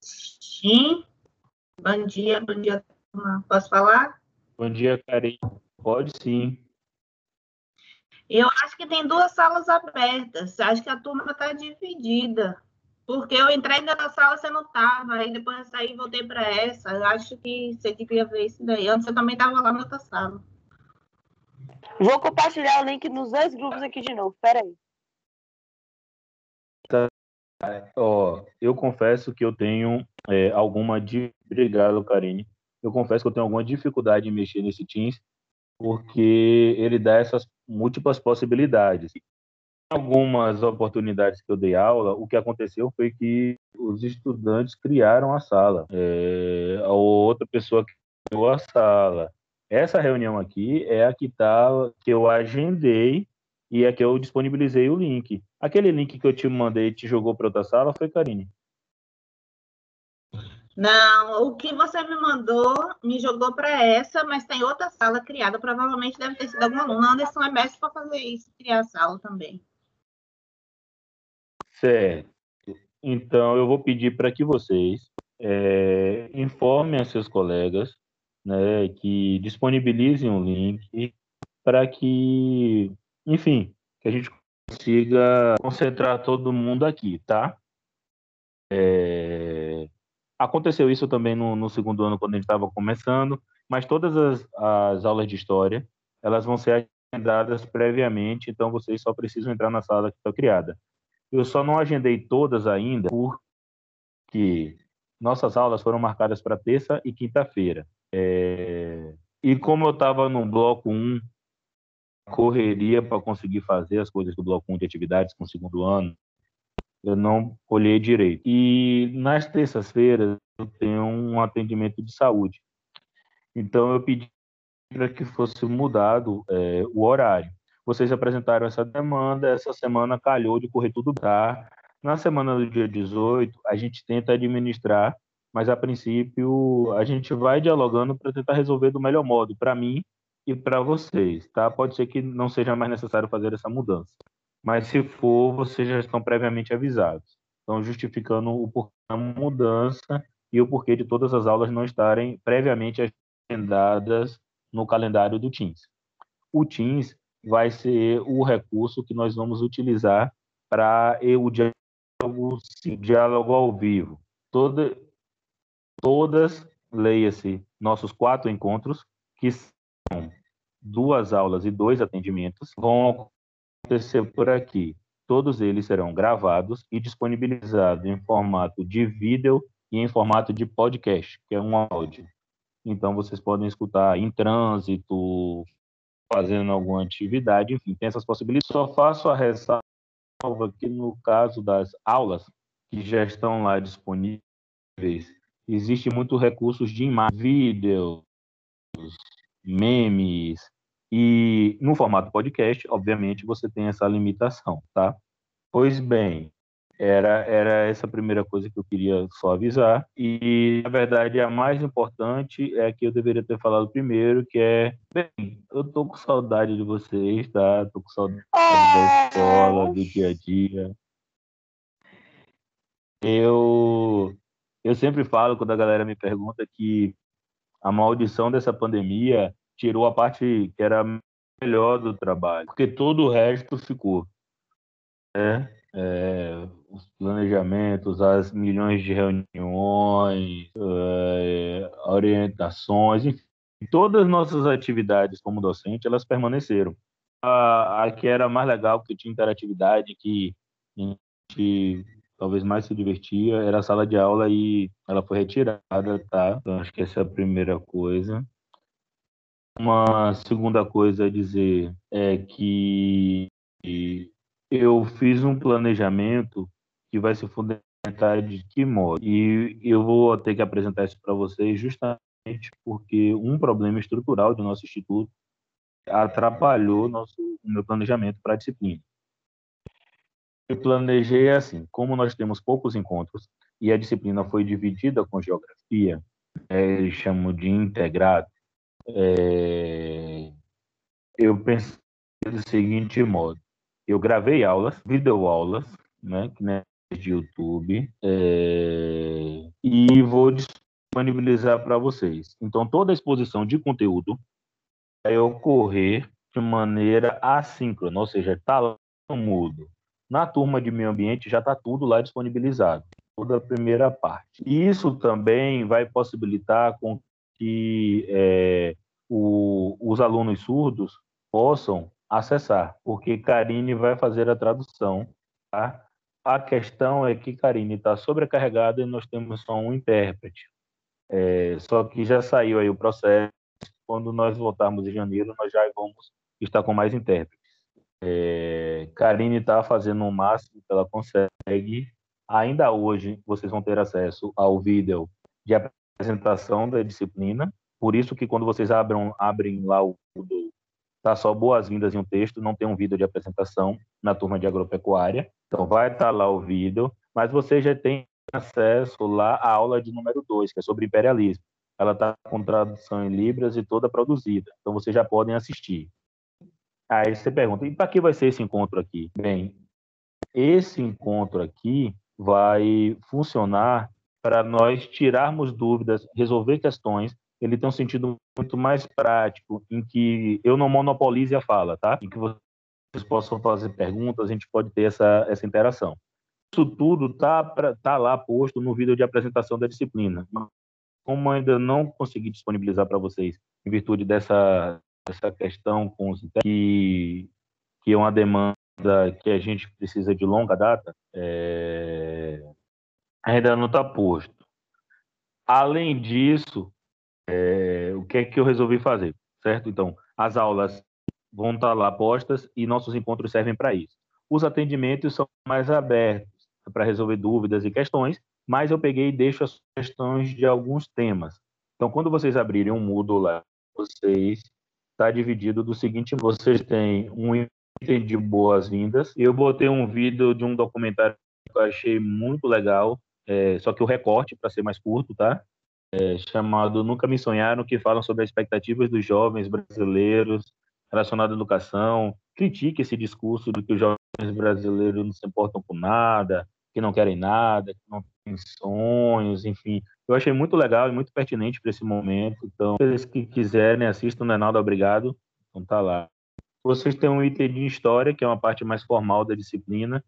Sim. Bom dia, bom dia, turma. Posso falar? Bom dia, Karine. Pode sim. Eu acho que tem duas salas abertas. Acho que a turma está dividida. Porque eu entrei na sala, você não estava. Aí depois eu saí e voltei para essa. Eu acho que você devia ver isso daí. Antes você também estava lá na outra sala. Vou compartilhar o link nos dois grupos aqui de novo. Pera aí. Ó, eu confesso que eu tenho é, alguma. Obrigado, Karine. Eu confesso que eu tenho alguma dificuldade em mexer nesse Teams, porque ele dá essas múltiplas possibilidades. Algumas oportunidades que eu dei aula, o que aconteceu foi que os estudantes criaram a sala. É, a outra pessoa criou a sala. Essa reunião aqui é a que tá, que eu agendei e é que eu disponibilizei o link. Aquele link que eu te mandei e te jogou para outra sala foi, Karine? Não, o que você me mandou me jogou para essa, mas tem outra sala criada. Provavelmente deve ter sido algum aluno. Anderson é mestre para fazer isso, criar a sala também. Certo. Então, eu vou pedir para que vocês é, informem a seus colegas né, que disponibilizem o link para que, enfim, que a gente consiga concentrar todo mundo aqui, tá? É, Aconteceu isso também no, no segundo ano, quando a gente estava começando, mas todas as, as aulas de história, elas vão ser agendadas previamente, então vocês só precisam entrar na sala que está criada. Eu só não agendei todas ainda, porque nossas aulas foram marcadas para terça e quinta-feira. É... E como eu estava no bloco 1, correria para conseguir fazer as coisas do bloco 1 de atividades com o segundo ano, eu não olhei direito. E nas terças-feiras eu tenho um atendimento de saúde. Então eu pedi para que fosse mudado é, o horário. Vocês apresentaram essa demanda, essa semana calhou de correr tudo tá. Na semana do dia 18, a gente tenta administrar, mas a princípio a gente vai dialogando para tentar resolver do melhor modo, para mim e para vocês, tá? Pode ser que não seja mais necessário fazer essa mudança mas se for, vocês já estão previamente avisados. Então, justificando o porquê da mudança e o porquê de todas as aulas não estarem previamente agendadas no calendário do Teams. O Teams vai ser o recurso que nós vamos utilizar para o diálogo, diálogo ao vivo. Toda, todas, leia-se, nossos quatro encontros, que duas aulas e dois atendimentos, vão acontecer por aqui. Todos eles serão gravados e disponibilizados em formato de vídeo e em formato de podcast, que é um áudio. Então vocês podem escutar em trânsito, fazendo alguma atividade, enfim, tem essas possibilidades. Só faço a ressalva que no caso das aulas que já estão lá disponíveis, existe muito recursos de imagem, vídeos, memes, e no formato podcast, obviamente, você tem essa limitação, tá? Pois bem, era, era essa a primeira coisa que eu queria só avisar. E, na verdade, a mais importante é que eu deveria ter falado primeiro, que é, bem, eu tô com saudade de vocês, tá? Tô com saudade da escola, do dia a dia. Eu, eu sempre falo, quando a galera me pergunta, que a maldição dessa pandemia tirou a parte que era melhor do trabalho, porque todo o resto ficou. Né? É, os planejamentos, as milhões de reuniões, é, orientações, enfim, todas as nossas atividades como docente, elas permaneceram. A, a que era mais legal, que tinha interatividade, que a gente talvez mais se divertia, era a sala de aula e ela foi retirada, tá? Então, acho que essa é a primeira coisa. Uma segunda coisa a dizer é que eu fiz um planejamento que vai se fundamentar de que modo. E eu vou ter que apresentar isso para vocês justamente porque um problema estrutural do nosso instituto atrapalhou nosso, meu planejamento para a disciplina. Eu planejei assim, como nós temos poucos encontros e a disciplina foi dividida com geografia, é, chamam de integrado, é, eu pensei do seguinte modo: eu gravei aulas, videoaulas, né, que de YouTube é, e vou disponibilizar para vocês. Então, toda a exposição de conteúdo vai ocorrer de maneira assíncrona, ou seja, está lá no mudo. Na turma de meio ambiente já está tudo lá disponibilizado, toda a primeira parte. Isso também vai possibilitar com que é, o, os alunos surdos possam acessar, porque Karine vai fazer a tradução. Tá? A questão é que Karine está sobrecarregada e nós temos só um intérprete. É, só que já saiu aí o processo. Quando nós voltarmos em janeiro, nós já vamos estar com mais intérpretes. É, Karine está fazendo o máximo que ela consegue. Ainda hoje, vocês vão ter acesso ao vídeo de apresentação da disciplina. Por isso que quando vocês abrem, abrem lá o tá só boas-vindas em um texto, não tem um vídeo de apresentação na turma de agropecuária. Então vai estar tá lá o vídeo, mas você já tem acesso lá à aula de número 2, que é sobre imperialismo. Ela está com tradução em libras e toda produzida. Então vocês já podem assistir. Aí você pergunta, e para que vai ser esse encontro aqui? Bem, esse encontro aqui vai funcionar para nós tirarmos dúvidas, resolver questões ele tem um sentido muito mais prático, em que eu não monopolize a fala, tá? Em que vocês possam fazer perguntas, a gente pode ter essa, essa interação. Isso tudo tá, pra, tá lá posto no vídeo de apresentação da disciplina. Como ainda não consegui disponibilizar para vocês, em virtude dessa, dessa questão com os que, que é uma demanda que a gente precisa de longa data, é, ainda não está posto. Além disso, é, o que é que eu resolvi fazer, certo? Então, as aulas vão estar lá postas e nossos encontros servem para isso. Os atendimentos são mais abertos para resolver dúvidas e questões, mas eu peguei e deixo as questões de alguns temas. Então, quando vocês abrirem um Moodle lá, vocês está dividido do seguinte: vocês têm um item de boas-vindas. Eu botei um vídeo de um documentário que eu achei muito legal, é, só que o recorte para ser mais curto, tá? é, chamado Nunca Me Sonharam, que falam sobre as expectativas dos jovens brasileiros relacionado à educação. Critique esse discurso de que os jovens brasileiros não se importam com nada, que não querem nada, que não têm sonhos, enfim. Eu achei muito legal e muito pertinente para esse momento. Então, aqueles que quiserem, assistam, não é nada obrigado. Então, tá lá. Vocês têm um item de história, que é uma parte mais formal da disciplina.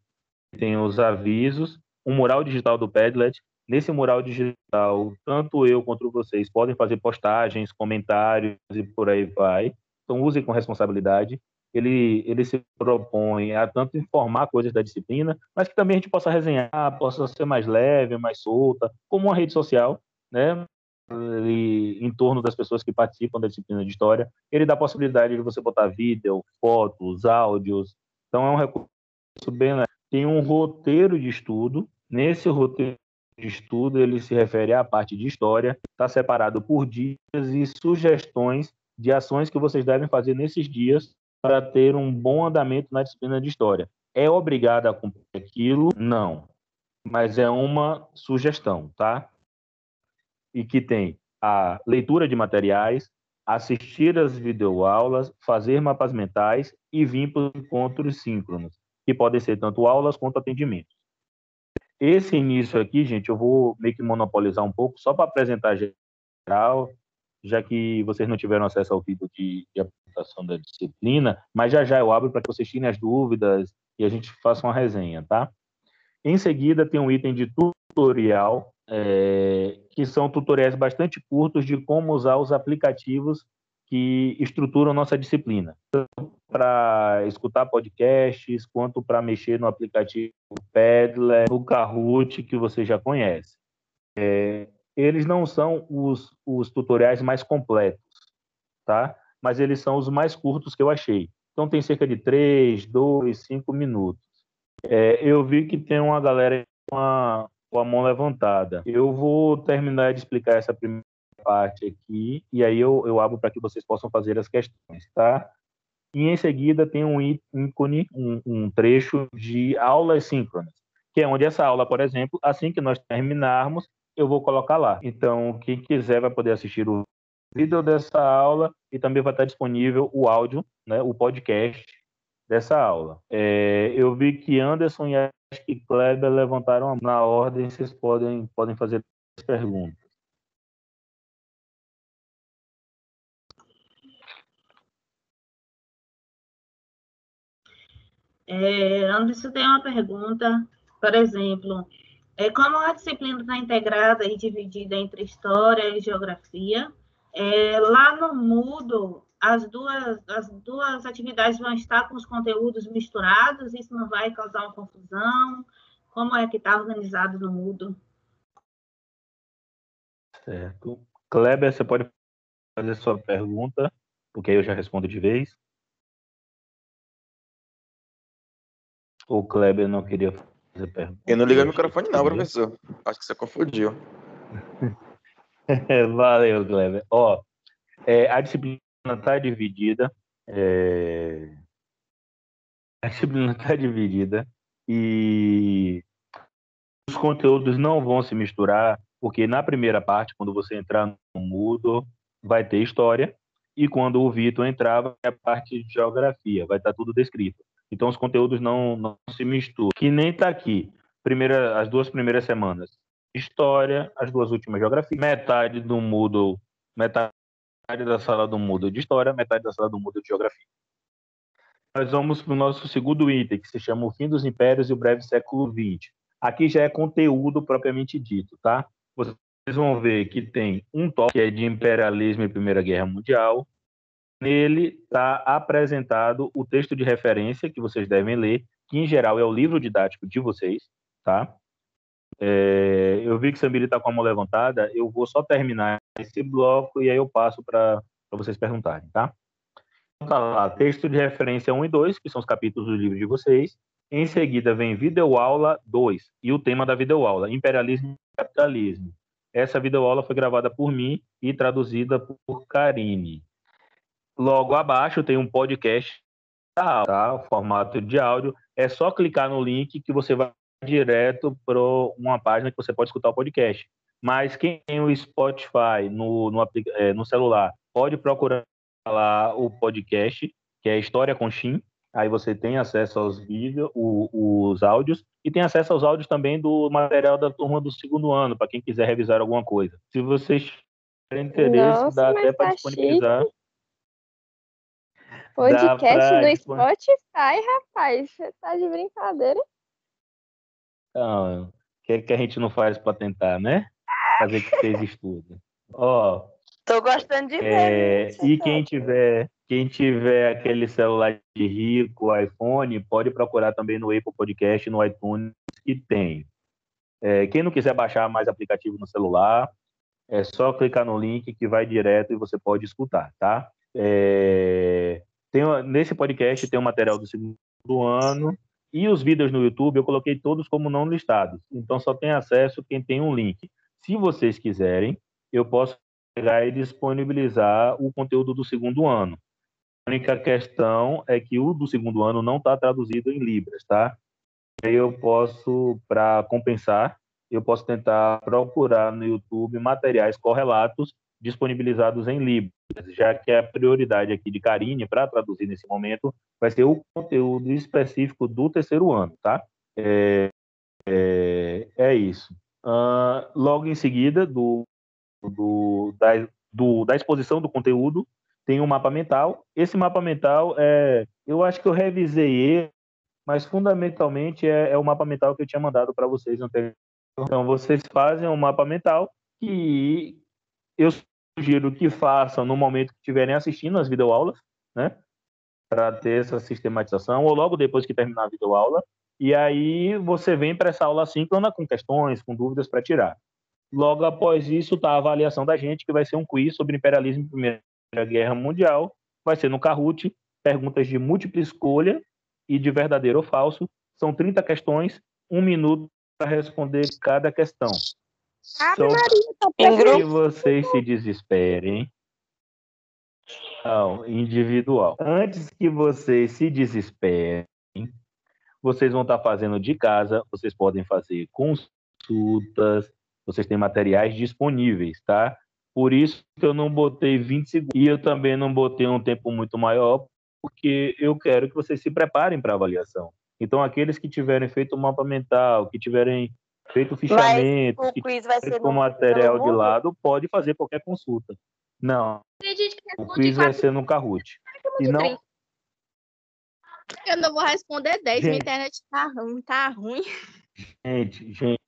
Tem os avisos, um mural digital do Padlet, Nesse mural digital, tanto eu quanto vocês podem fazer postagens, comentários e por aí vai. Então, usem com responsabilidade. Ele, ele se propõe a tanto informar coisas da disciplina, mas que também a gente possa resenhar, possa ser mais leve, mais solta, como uma rede social, né? Ele, em torno das pessoas que participam da disciplina de história. Ele dá a possibilidade de você botar vídeo, fotos, áudios. Então, é um recurso bem legal. Tem um roteiro de estudo. Nesse roteiro de estudo ele se refere à parte de história, está separado por dias e sugestões de ações que vocês devem fazer nesses dias para ter um bom andamento na disciplina de história. É obrigado a cumprir aquilo? Não. Mas é uma sugestão, tá? E que tem a leitura de materiais, assistir às videoaulas, fazer mapas mentais e vir para encontros síncronos, que podem ser tanto aulas quanto atendimentos. Esse início aqui, gente, eu vou meio que monopolizar um pouco, só para apresentar geral, já que vocês não tiveram acesso ao vídeo de, de apresentação da disciplina, mas já já eu abro para que vocês tirem as dúvidas e a gente faça uma resenha, tá? Em seguida, tem um item de tutorial, é, que são tutoriais bastante curtos de como usar os aplicativos que estruturam nossa disciplina, tanto para escutar podcasts, quanto para mexer no aplicativo Padlet, no Kahoot, que você já conhece. É, eles não são os, os tutoriais mais completos, tá? Mas eles são os mais curtos que eu achei. Então tem cerca de 3, 2, 5 minutos. É, eu vi que tem uma galera com a, com a mão levantada. Eu vou terminar de explicar essa primeira parte aqui, e aí eu, eu abro para que vocês possam fazer as questões, tá? E em seguida tem um ícone, um, um trecho de aulas síncronas, que é onde essa aula, por exemplo, assim que nós terminarmos, eu vou colocar lá. Então, quem quiser vai poder assistir o vídeo dessa aula e também vai estar disponível o áudio, né, o podcast dessa aula. É, eu vi que Anderson e que Kleber levantaram na ordem, vocês podem, podem fazer as perguntas. É, Anderson tem uma pergunta, por exemplo, é, como a disciplina está integrada e dividida entre história e geografia, é, lá no Moodle, as duas, as duas atividades vão estar com os conteúdos misturados, isso não vai causar uma confusão? Como é que está organizado no Moodle? Certo. Kleber, você pode fazer sua pergunta, porque aí eu já respondo de vez. O Kleber não queria. Eu não liguei o microfone não, professor. Acho que você confundiu. Valeu, Kleber. Ó, é, a disciplina está dividida. É... A disciplina está dividida e os conteúdos não vão se misturar, porque na primeira parte, quando você entrar no Moodle, vai ter história, e quando o Vitor entrar, vai a parte de geografia, vai estar tudo descrito. Então os conteúdos não, não se misturam. Que nem está aqui. Primeira, as duas primeiras semanas, história, as duas últimas geografia. Metade do Moodle, metade da sala do Moodle de história, metade da sala do Moodle de geografia. Nós vamos para o nosso segundo item, que se chama O Fim dos Impérios e o Breve Século XX. Aqui já é conteúdo propriamente dito, tá? Vocês vão ver que tem um tópico que é de imperialismo e Primeira Guerra Mundial, Nele está apresentado o texto de referência que vocês devem ler, que em geral é o livro didático de vocês, tá? É, eu vi que Samiri está com a mão levantada, eu vou só terminar esse bloco e aí eu passo para vocês perguntarem, tá? Tá lá, texto de referência 1 e 2, que são os capítulos do livro de vocês. Em seguida vem videoaula 2 e o tema da videoaula, imperialismo e capitalismo. Essa videoaula foi gravada por mim e traduzida por Karine. Logo abaixo tem um podcast, tá? O formato de áudio. É só clicar no link que você vai direto para uma página que você pode escutar o podcast. Mas quem tem o Spotify no, no, é, no celular pode procurar lá o podcast, que é História com Shin. Aí você tem acesso aos vídeos, os áudios, e tem acesso aos áudios também do material da turma do segundo ano, para quem quiser revisar alguma coisa. Se vocês tiverem interesse, Nossa, dá até para tá disponibilizar. Chique. Podcast pra... no Spotify, rapaz. Você tá de brincadeira? Não, o que, é que a gente não faz para tentar, né? Fazer que vocês estudem. Ó. Tô gostando de ver. É, e quem tiver, quem tiver aquele celular de rico, iPhone, pode procurar também no Apple Podcast, no iTunes, que tem. É, quem não quiser baixar mais aplicativo no celular, é só clicar no link que vai direto e você pode escutar, tá? É, tem, nesse podcast tem o material do segundo ano e os vídeos no YouTube eu coloquei todos como não listados. Então só tem acesso quem tem um link. Se vocês quiserem, eu posso pegar e disponibilizar o conteúdo do segundo ano. A única questão é que o do segundo ano não está traduzido em libras, tá? Aí eu posso, para compensar, eu posso tentar procurar no YouTube materiais correlatos disponibilizados em Libras, já que a prioridade aqui de Karine para traduzir nesse momento vai ser o conteúdo específico do terceiro ano, tá? É, é, é isso. Uh, logo em seguida do, do, da, do, da exposição do conteúdo, tem um mapa mental. Esse mapa mental, é, eu acho que eu revisei ele, mas fundamentalmente é, é o mapa mental que eu tinha mandado para vocês anteriormente. Então, vocês fazem um mapa mental que eu sugiro que façam no momento que estiverem assistindo as videoaulas, né? Para ter essa sistematização, ou logo depois que terminar a videoaula. E aí você vem para essa aula síncrona com questões, com dúvidas para tirar. Logo após isso, tá a avaliação da gente, que vai ser um quiz sobre imperialismo e Primeira Guerra Mundial. Vai ser no Kahoot, perguntas de múltipla escolha e de verdadeiro ou falso. São 30 questões, um minuto para responder cada questão. Ave Maria, tá que vocês se desesperem. Não, individual. Antes que vocês se desesperem, vocês vão estar fazendo de casa, vocês podem fazer consultas, vocês têm materiais disponíveis, tá? Por isso que eu não botei 20 segundos. E eu também não botei um tempo muito maior, porque eu quero que vocês se preparem para a avaliação. Então, aqueles que tiverem feito o mapa mental, que tiverem feito fichamento, o que quiz vai ser com material de lado, pode fazer qualquer consulta. Não, o quiz vai ser no Kahoot. E não, 30. Eu não vou responder 10, minha internet tá ruim, tá ruim. gente, gente,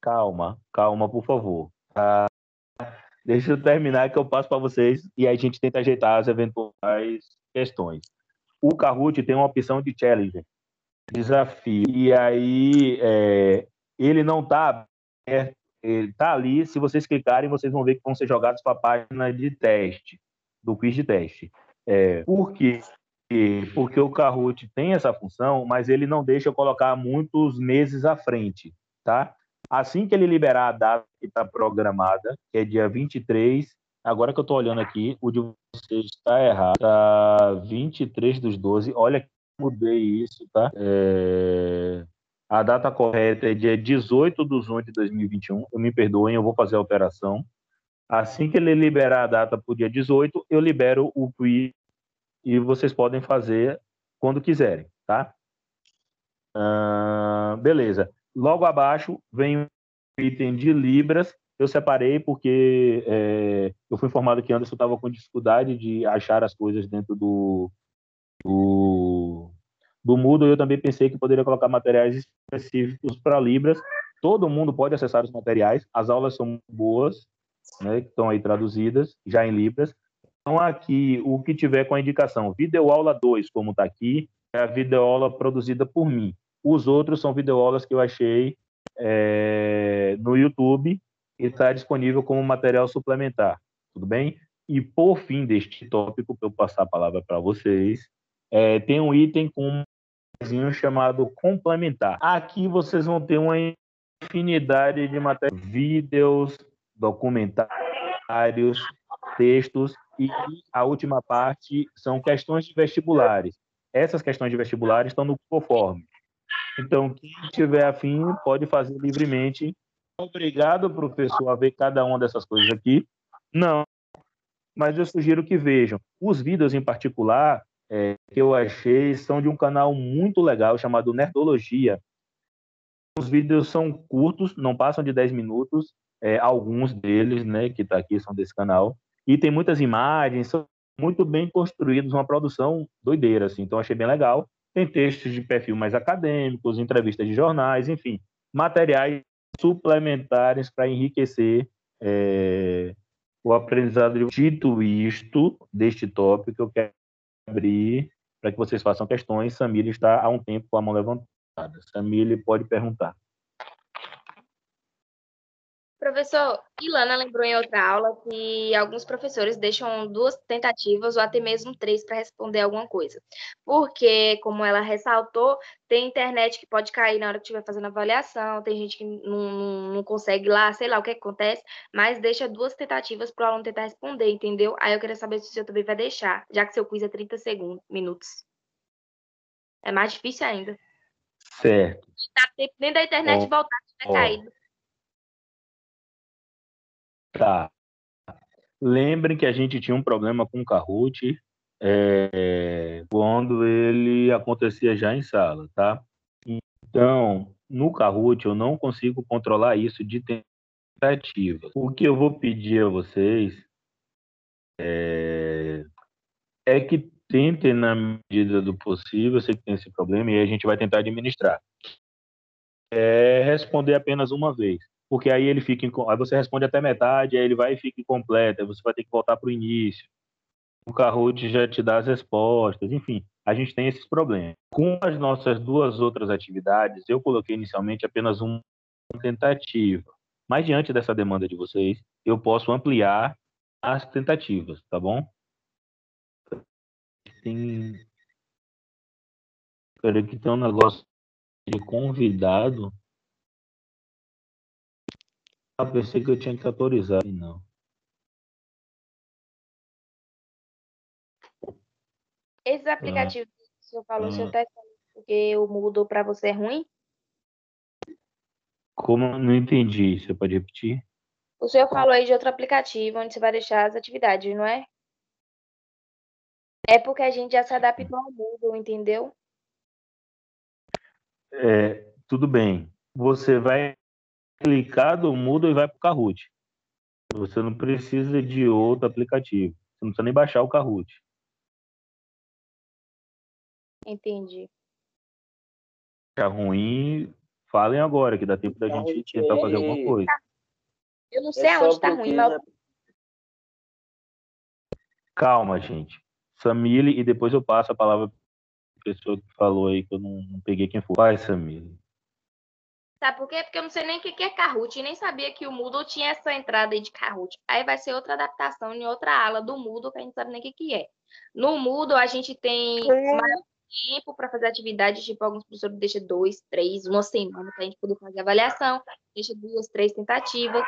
calma, calma, por favor. Tá? Deixa eu terminar que eu passo para vocês e aí a gente tenta ajeitar as eventuais questões. O Kahoot tem uma opção de challenge, desafio. E aí é, ele não está aberto, ele tá ali. Se vocês clicarem, vocês vão ver que vão ser jogados para a página de teste, do quiz de teste. É, por quê? Porque o Kahoot tem essa função, mas ele não deixa eu colocar muitos meses à frente, tá? Assim que ele liberar a data que está programada, que é dia 23, agora que eu estou olhando aqui, o de vocês está errado, tá 23 dos 12, olha que mudei isso, tá? É, A data correta é dia 18 de 1 de 2021, eu me perdoem, eu vou fazer a alteração. Assim que ele liberar a data para o dia 18, eu libero o quiz e vocês podem fazer quando quiserem, tá? Beleza. Logo abaixo vem o item de Libras. Eu separei porque é, eu fui informado que Anderson estava com dificuldade de achar as coisas dentro do, do, do Moodle. Eu também pensei que poderia colocar materiais específicos para Libras. Todo mundo pode acessar os materiais. As aulas são boas, né, que estão aí traduzidas, já em Libras. Então, aqui, o que tiver com a indicação videoaula 2, como está aqui, é a videoaula produzida por mim. Os outros são videoaulas que eu achei é, no YouTube e está disponível como material suplementar. Tudo bem? E, por fim deste tópico, para eu passar a palavra para vocês, é, tem um item com chamado complementar. Aqui vocês vão ter uma infinidade de matérias, vídeos, documentários, textos e a última parte são questões de vestibulares. Essas questões de vestibulares estão no conforme. Então, quem tiver afim pode fazer livremente. Obrigado, professor, a ver cada uma dessas coisas aqui. Não, mas eu sugiro que vejam. Os vídeos em particular é, que eu achei são de um canal muito legal chamado Nerdologia. Os vídeos são curtos, não passam de 10 minutos. É, alguns deles, né, que está aqui, são desse canal. E tem muitas imagens, são muito bem construídos, uma produção doideira, assim. Então, achei bem legal. Tem textos de perfil mais acadêmicos, entrevistas de jornais, enfim, materiais suplementares para enriquecer é, o aprendizado. Dito isto, deste tópico, eu quero abrir para que vocês façam questões. Samir está há um tempo com a mão levantada. Samir pode perguntar. Professor, Ilana lembrou em outra aula que alguns professores deixam duas tentativas ou até mesmo três para responder alguma coisa. Porque, como ela ressaltou, tem internet que pode cair na hora que estiver fazendo avaliação, tem gente que não, não, não consegue lá, sei lá o que acontece, mas deixa duas tentativas para o aluno tentar responder, entendeu? Aí eu queria saber se o senhor também vai deixar, já que seu quiz é 30 segundos, minutos. É mais difícil ainda. Certo. Dá tempo nem da internet Ó, voltar se tiver ó. caído. Tá. Lembrem que a gente tinha um problema com o Kahoot é, quando ele acontecia já em sala, tá? Então, no Kahoot eu não consigo controlar isso de tentativa. O que eu vou pedir a vocês é, é que tentem, na medida do possível, eu sei que tem esse problema e a gente vai tentar administrar. É responder apenas uma vez porque aí ele fica, aí você responde até metade, aí ele vai e fica incompleto, aí você vai ter que voltar para o início. O Kahoot já te dá as respostas, enfim, a gente tem esses problemas. Com as nossas duas outras atividades, eu coloquei inicialmente apenas uma tentativa, mas diante dessa demanda de vocês, eu posso ampliar as tentativas, tá bom? Tem, peraí que tem um negócio de convidado. Ah, pensei que eu tinha que autorizar, e não. Esses aplicativos que o senhor falou, o senhor Hum. tá falando porque o Moodle para você é ruim? Como não entendi, você pode repetir? O senhor falou aí de outro aplicativo onde você vai deixar as atividades, não é? É porque a gente já se adaptou ao Moodle, entendeu? É, tudo bem. Você vai clicar do Moodle e vai para o Kahoot. Você não precisa de outro aplicativo. Você não precisa nem baixar o Kahoot. Entendi. Tá ruim, falem agora, que dá tempo da gente Kahoot, tentar fazer alguma ele- coisa. Eu não É sei só aonde tá porque ruim, mas Calma, gente. Samile, e depois eu passo a palavra para a pessoa que falou aí, que eu não, não peguei quem foi. Vai, Samile. Sabe por quê? Porque eu não sei nem o que é Kahoot e nem sabia que o Moodle tinha essa entrada aí de Kahoot. Aí vai ser outra adaptação em outra ala do Moodle que a gente não sabe nem o que é. No Moodle a gente tem mais tempo para fazer atividade, tipo alguns professores deixam dois, três, uma semana para a gente poder fazer avaliação, deixa duas, três tentativas,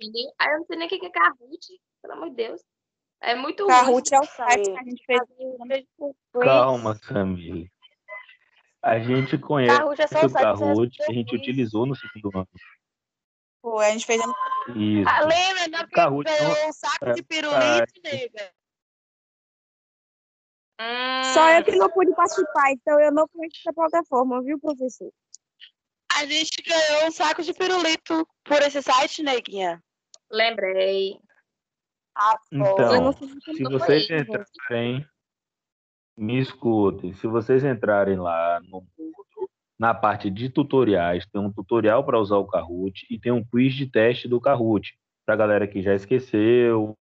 entendeu? Aí eu não sei nem o que é Kahoot, pelo amor de Deus. É muito ruim. Kahoot é o site que a gente fez. Calma, Samile. A gente conhece é o Kahoot que a gente utilizou no segundo ano. Pô, a gente fez. Isso. Ah, lembra, não? Kahoot um saco é, de pirulito, nega. Hum, Só eu que não pude participar, então eu não conheço essa plataforma, viu, professor? A gente ganhou um saco de pirulito por esse site, neguinha. Lembrei. Ah, Então, eu não sei se vocês entrarem, me escutem, se vocês entrarem lá no Moodle, na parte de tutoriais, tem um tutorial para usar o Kahoot e tem um quiz de teste do Kahoot, para galera que já esqueceu,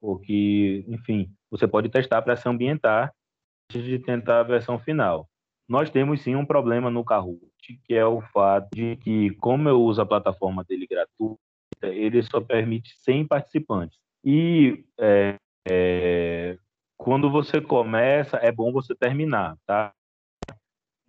ou que, enfim, você pode testar para se ambientar antes de tentar a versão final. Nós temos sim um problema no Kahoot, que é o fato de que, como eu uso a plataforma dele gratuita, ele só permite 100 participantes. E é, é, quando você começa, é bom você terminar, tá?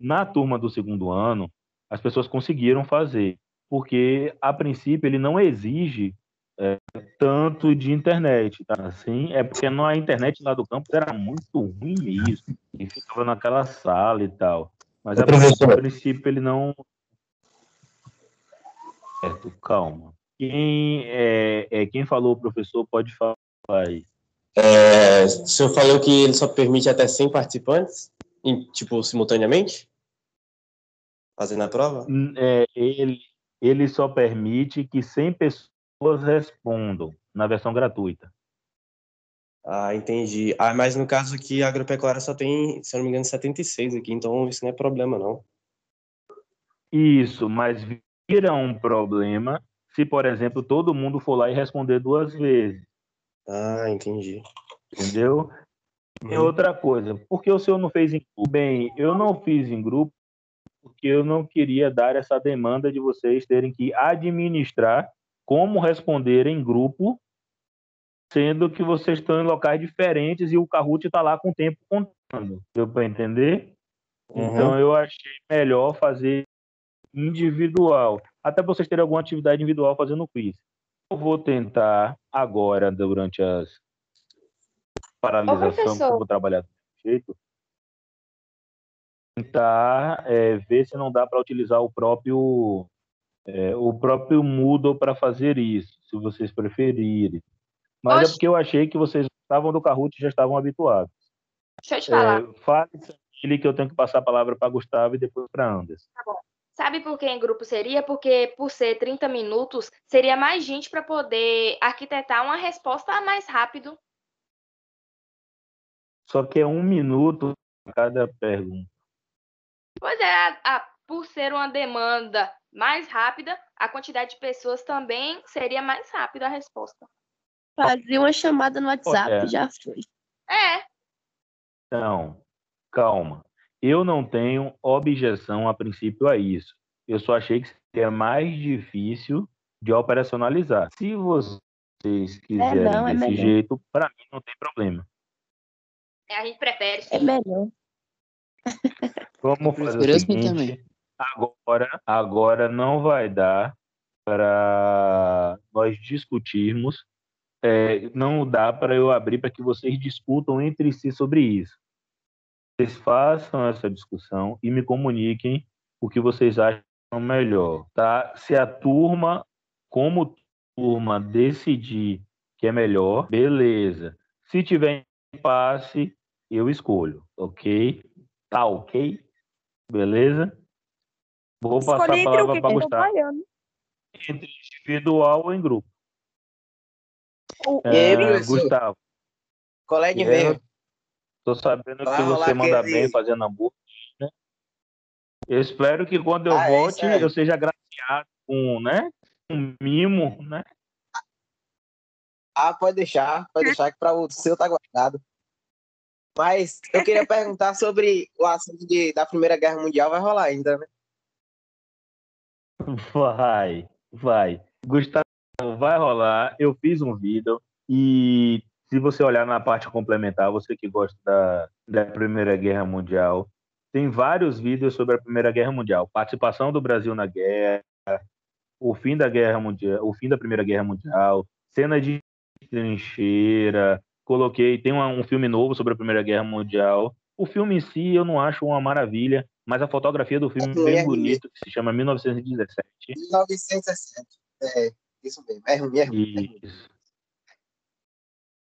Na turma do segundo ano, as pessoas conseguiram fazer, porque a princípio ele não exige é, tanto de internet, tá? Assim, é porque a internet lá do campus era muito ruim mesmo, e ficava naquela sala e tal. Mas a, Professor. princípio ele não. Certo, calma. Quem, é, é, quem falou, o professor, pode falar aí. É, o senhor falou que ele só permite até 100 participantes, em, tipo, simultaneamente? Fazendo a prova? Hum, é, ele, ele só permite que 100 pessoas respondam na versão gratuita. Ah, entendi. Ah, mas no caso aqui, a agropecuária só tem, se eu não me engano, 76 aqui, então isso não é problema, não. Isso, mas vira um problema se, por exemplo, todo mundo for lá e responder duas vezes, Ah, entendi. entendeu? E Uhum. outra coisa, por que o senhor não fez em grupo? Bem, eu não fiz em grupo porque eu não queria dar essa demanda de vocês terem que administrar como responder em grupo, sendo que vocês estão em locais diferentes e o Kahoot está lá com o tempo contando. Deu para entender? Uhum. Então eu achei melhor fazer individual, até vocês terem alguma atividade individual fazendo quiz. Eu vou tentar agora, durante as paralisação, que eu vou trabalhar desse jeito, tentar é, ver se não dá para utilizar o próprio é, o próprio Moodle para fazer isso, se vocês preferirem. Mas é porque eu achei que vocês estavam do Kahoot e já estavam habituados. Deixa eu te falar. É, fale que eu tenho que passar a palavra para Gustavo e depois para Anderson. Sabe por que em grupo seria? Porque por ser 30 minutos, seria mais gente para poder arquitetar uma resposta mais rápido. Só que é um minuto a cada pergunta. Pois é, a- a- por ser uma demanda mais rápida, a quantidade de pessoas também seria mais rápida a resposta. Fazia uma chamada no WhatsApp, é. já foi. É, Então, calma. Eu não tenho objeção a princípio a isso. Eu só achei que seria mais difícil de operacionalizar. Se vocês quiserem não, é desse melhor. jeito, para mim não tem problema. é, a gente prefere. É melhor. Vamos fazer o seguinte. também. Agora, agora não vai dar para nós discutirmos. é, não dá para eu abrir para que vocês discutam entre si sobre isso. Vocês façam essa discussão e me comuniquem o que vocês acham melhor, tá? Se a turma, como turma, decidir que é melhor, beleza. Se tiver impasse, eu escolho, ok? Tá ok? Beleza? Vou passar Escolhi a entre o palavra que para Gustavo. Entre individual ou em grupo. O- E É? Gustavo, Colega É, mesmo. Tô sabendo Vai que você manda bem fazendo hambúrguer. Né? Eu espero que quando eu Ah, é, volte é. eu seja agraciado com, né? Um mimo, né? Ah, pode deixar, pode deixar que para o seu tá guardado. Mas eu queria perguntar sobre o assunto de, da Primeira Guerra Mundial, vai rolar ainda, né? Vai, vai. Gustavo, vai rolar. Eu fiz um vídeo e se você olhar na parte complementar, você que gosta da, da Primeira Guerra Mundial, tem vários vídeos sobre a Primeira Guerra Mundial. Participação do Brasil na guerra, o fim da Guerra Mundial, o fim da Primeira Guerra Mundial, cena de trincheira. Coloquei, tem um, um filme novo sobre a Primeira Guerra Mundial. O filme em si eu não acho uma maravilha, mas a fotografia do filme é É, bem é bonito, que se chama 1917. 1917. É, isso mesmo. É ruim, é ruim. é ruim.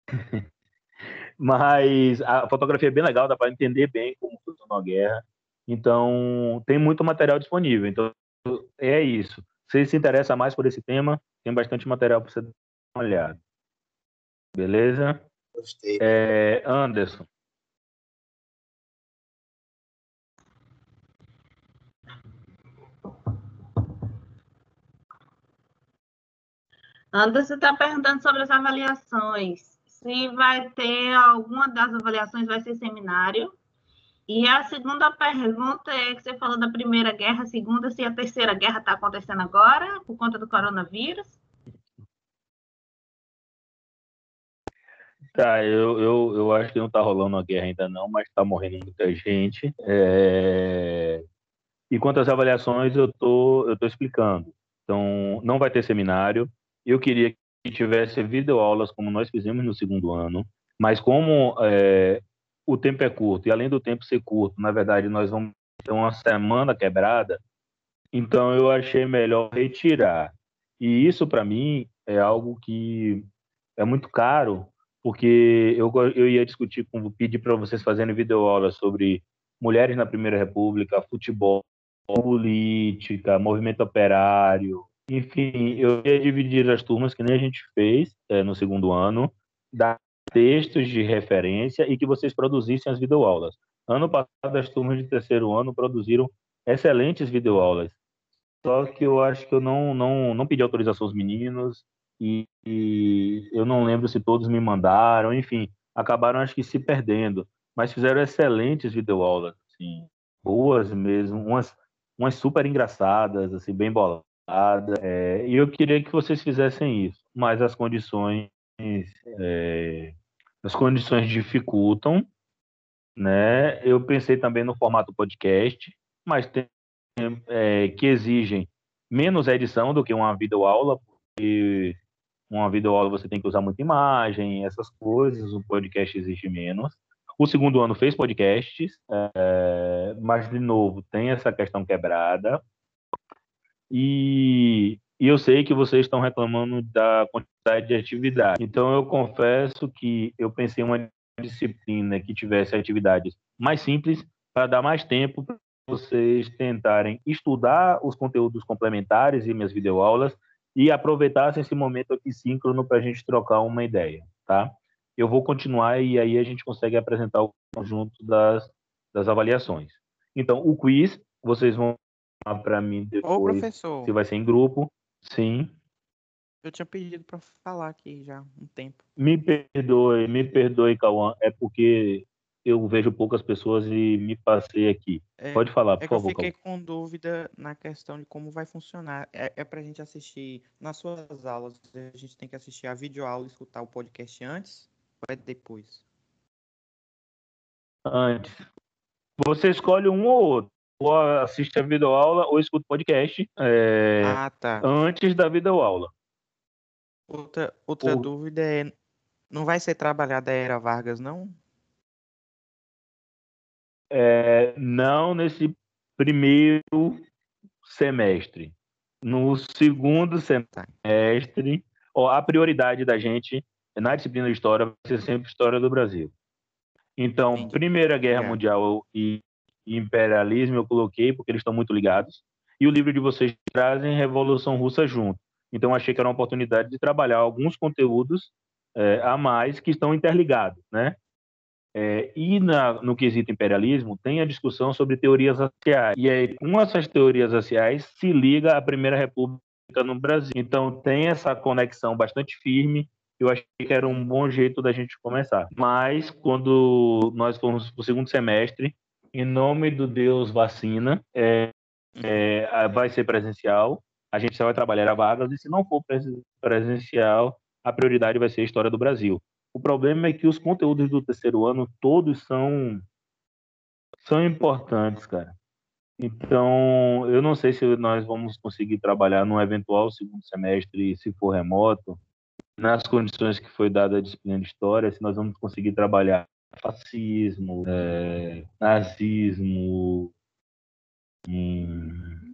Mas a fotografia é bem legal, dá para entender bem como funcionou a guerra. Então, tem muito material disponível. Então, é isso. Se você se interessa mais por esse tema, tem bastante material para você dar uma olhada. Beleza? Gostei. É, Anderson, Anderson está perguntando sobre as avaliações. Se vai ter alguma das avaliações, vai ser seminário. E a segunda pergunta é que você falou da Primeira Guerra, a segunda, se a Terceira Guerra está acontecendo agora, por conta do coronavírus. Tá, eu, eu, eu acho que não tá rolando uma guerra ainda não, mas tá morrendo muita gente. É... E quanto às avaliações, eu tô, eu tô explicando. Então, não vai ter seminário. Eu queria que tivesse videoaulas como nós fizemos no segundo ano, mas como é, o tempo é curto, e além do tempo ser curto, na verdade, nós vamos ter uma semana quebrada, então eu achei melhor retirar. E isso, para mim, é algo que é muito caro, porque eu, eu ia discutir, com, pedir para vocês fazerem videoaulas sobre mulheres na Primeira República, futebol, política, movimento operário, enfim, eu ia dividir as turmas que nem a gente fez eh, no segundo ano, dar textos de referência e que vocês produzissem as videoaulas. Ano passado, as turmas de terceiro ano produziram excelentes videoaulas. Só que eu acho que eu não, não, não pedi autorização aos meninos e, e eu não lembro se todos me mandaram, enfim, acabaram acho que se perdendo, mas fizeram excelentes videoaulas, assim, boas mesmo, umas, umas super engraçadas, assim, bem boladas. É, e eu queria que vocês fizessem isso, mas as condições é, as condições dificultam, né? Eu pensei também no formato podcast, mas tem é, que exigem menos edição do que uma videoaula, porque uma videoaula você tem que usar muita imagem, essas coisas, o podcast exige menos. O segundo ano fez podcasts, é, mas, de novo, tem essa questão quebrada. E, e eu sei que vocês estão reclamando da quantidade de atividade. Então, eu confesso que eu pensei uma disciplina que tivesse atividades mais simples para dar mais tempo para vocês tentarem estudar os conteúdos complementares e minhas videoaulas e aproveitassem esse momento aqui síncrono para a gente trocar uma ideia, tá? Eu vou continuar e aí a gente consegue apresentar o conjunto das, das avaliações. Então, o quiz, vocês vão para mim Ô, depois professor, se vai ser em grupo. Sim. eu tinha pedido pra falar aqui já um tempo. Me perdoe, me perdoe, Cauã. É porque eu vejo poucas pessoas e me passei aqui. É, Pode falar, por é que eu favor, fiquei Cauã. com dúvida na questão de como vai funcionar. É, é pra gente assistir nas suas aulas, a gente tem que assistir a videoaula e escutar o podcast antes ou é depois? Antes. Você escolhe um ou outro. Ou assiste a videoaula ou escuta o podcast é, Ah, tá. antes da videoaula. Outra, outra O- dúvida é, não vai ser trabalhada a Era Vargas, não? É, não nesse primeiro semestre. No segundo semestre, ó, a prioridade da gente na disciplina de história vai ser sempre história do Brasil. Então. Primeira Guerra Obrigado. Mundial e imperialismo eu coloquei porque eles estão muito ligados. e o livro de vocês trazem Revolução Russa junto. Então, achei que era uma oportunidade de trabalhar alguns conteúdos é, a mais que estão interligados, né? É, e na, no quesito imperialismo, tem a discussão sobre teorias raciais. E aí, com essas teorias raciais, se liga a Primeira República no Brasil. Então, tem essa conexão bastante firme. Eu achei que era um bom jeito da gente começar. Mas, quando nós formos para o segundo semestre, em nome do Deus vacina, é, é, vai ser presencial. A gente só vai trabalhar a vagas, e se não for presencial, a prioridade vai ser a história do Brasil. O problema é que os conteúdos do terceiro ano todos são são importantes, cara. Então, eu não sei se nós vamos conseguir trabalhar no eventual segundo semestre, se for remoto, nas condições que foi dada a disciplina de história, se nós vamos conseguir trabalhar fascismo, é, nazismo, hum,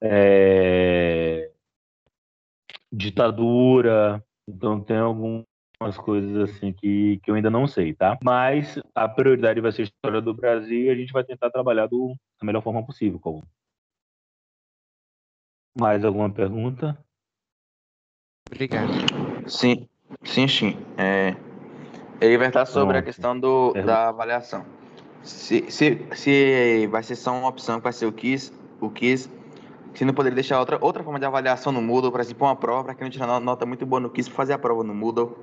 é, ditadura. Então, tem algum umas coisas assim que, que eu ainda não sei, tá? Mas a prioridade vai ser a história do Brasil e a gente vai tentar trabalhar do, da melhor forma possível, como. Mais alguma pergunta? Obrigado. Sim, sim, sim. É, ele vai estar sobre a questão do, Pergunta. da avaliação. Se, se, se vai ser só uma opção que vai ser o KISS, o KISS, se não poderia deixar outra, outra forma de avaliação no Moodle, por exemplo, uma prova, para quem não tira no- nota muito boa no KISS, pra fazer a prova no Moodle.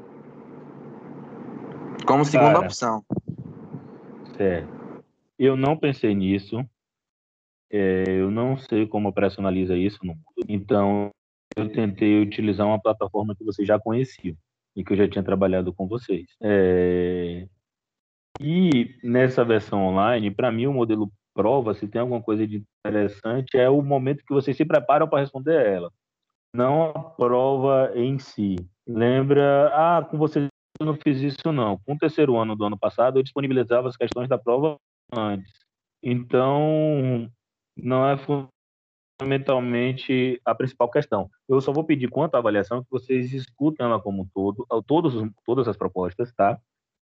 Como segunda Cara. opção. Certo. Eu não pensei nisso. É, eu não sei como personaliza isso no mundo. Então, eu tentei utilizar uma plataforma que vocês já conheciam e que eu já tinha trabalhado com vocês. É, E nessa versão online, para mim, o modelo prova, se tem alguma coisa de interessante, é o momento que vocês se preparam para responder ela. Não a prova em si. Lembra, ah, com vocês eu não fiz isso não. Com o terceiro ano do ano passado, eu disponibilizava as questões da prova antes. Então, não é fundamentalmente a principal questão. Eu só vou pedir quanto à avaliação que vocês escutem ela como um todo, todos, os- todas as propostas, tá?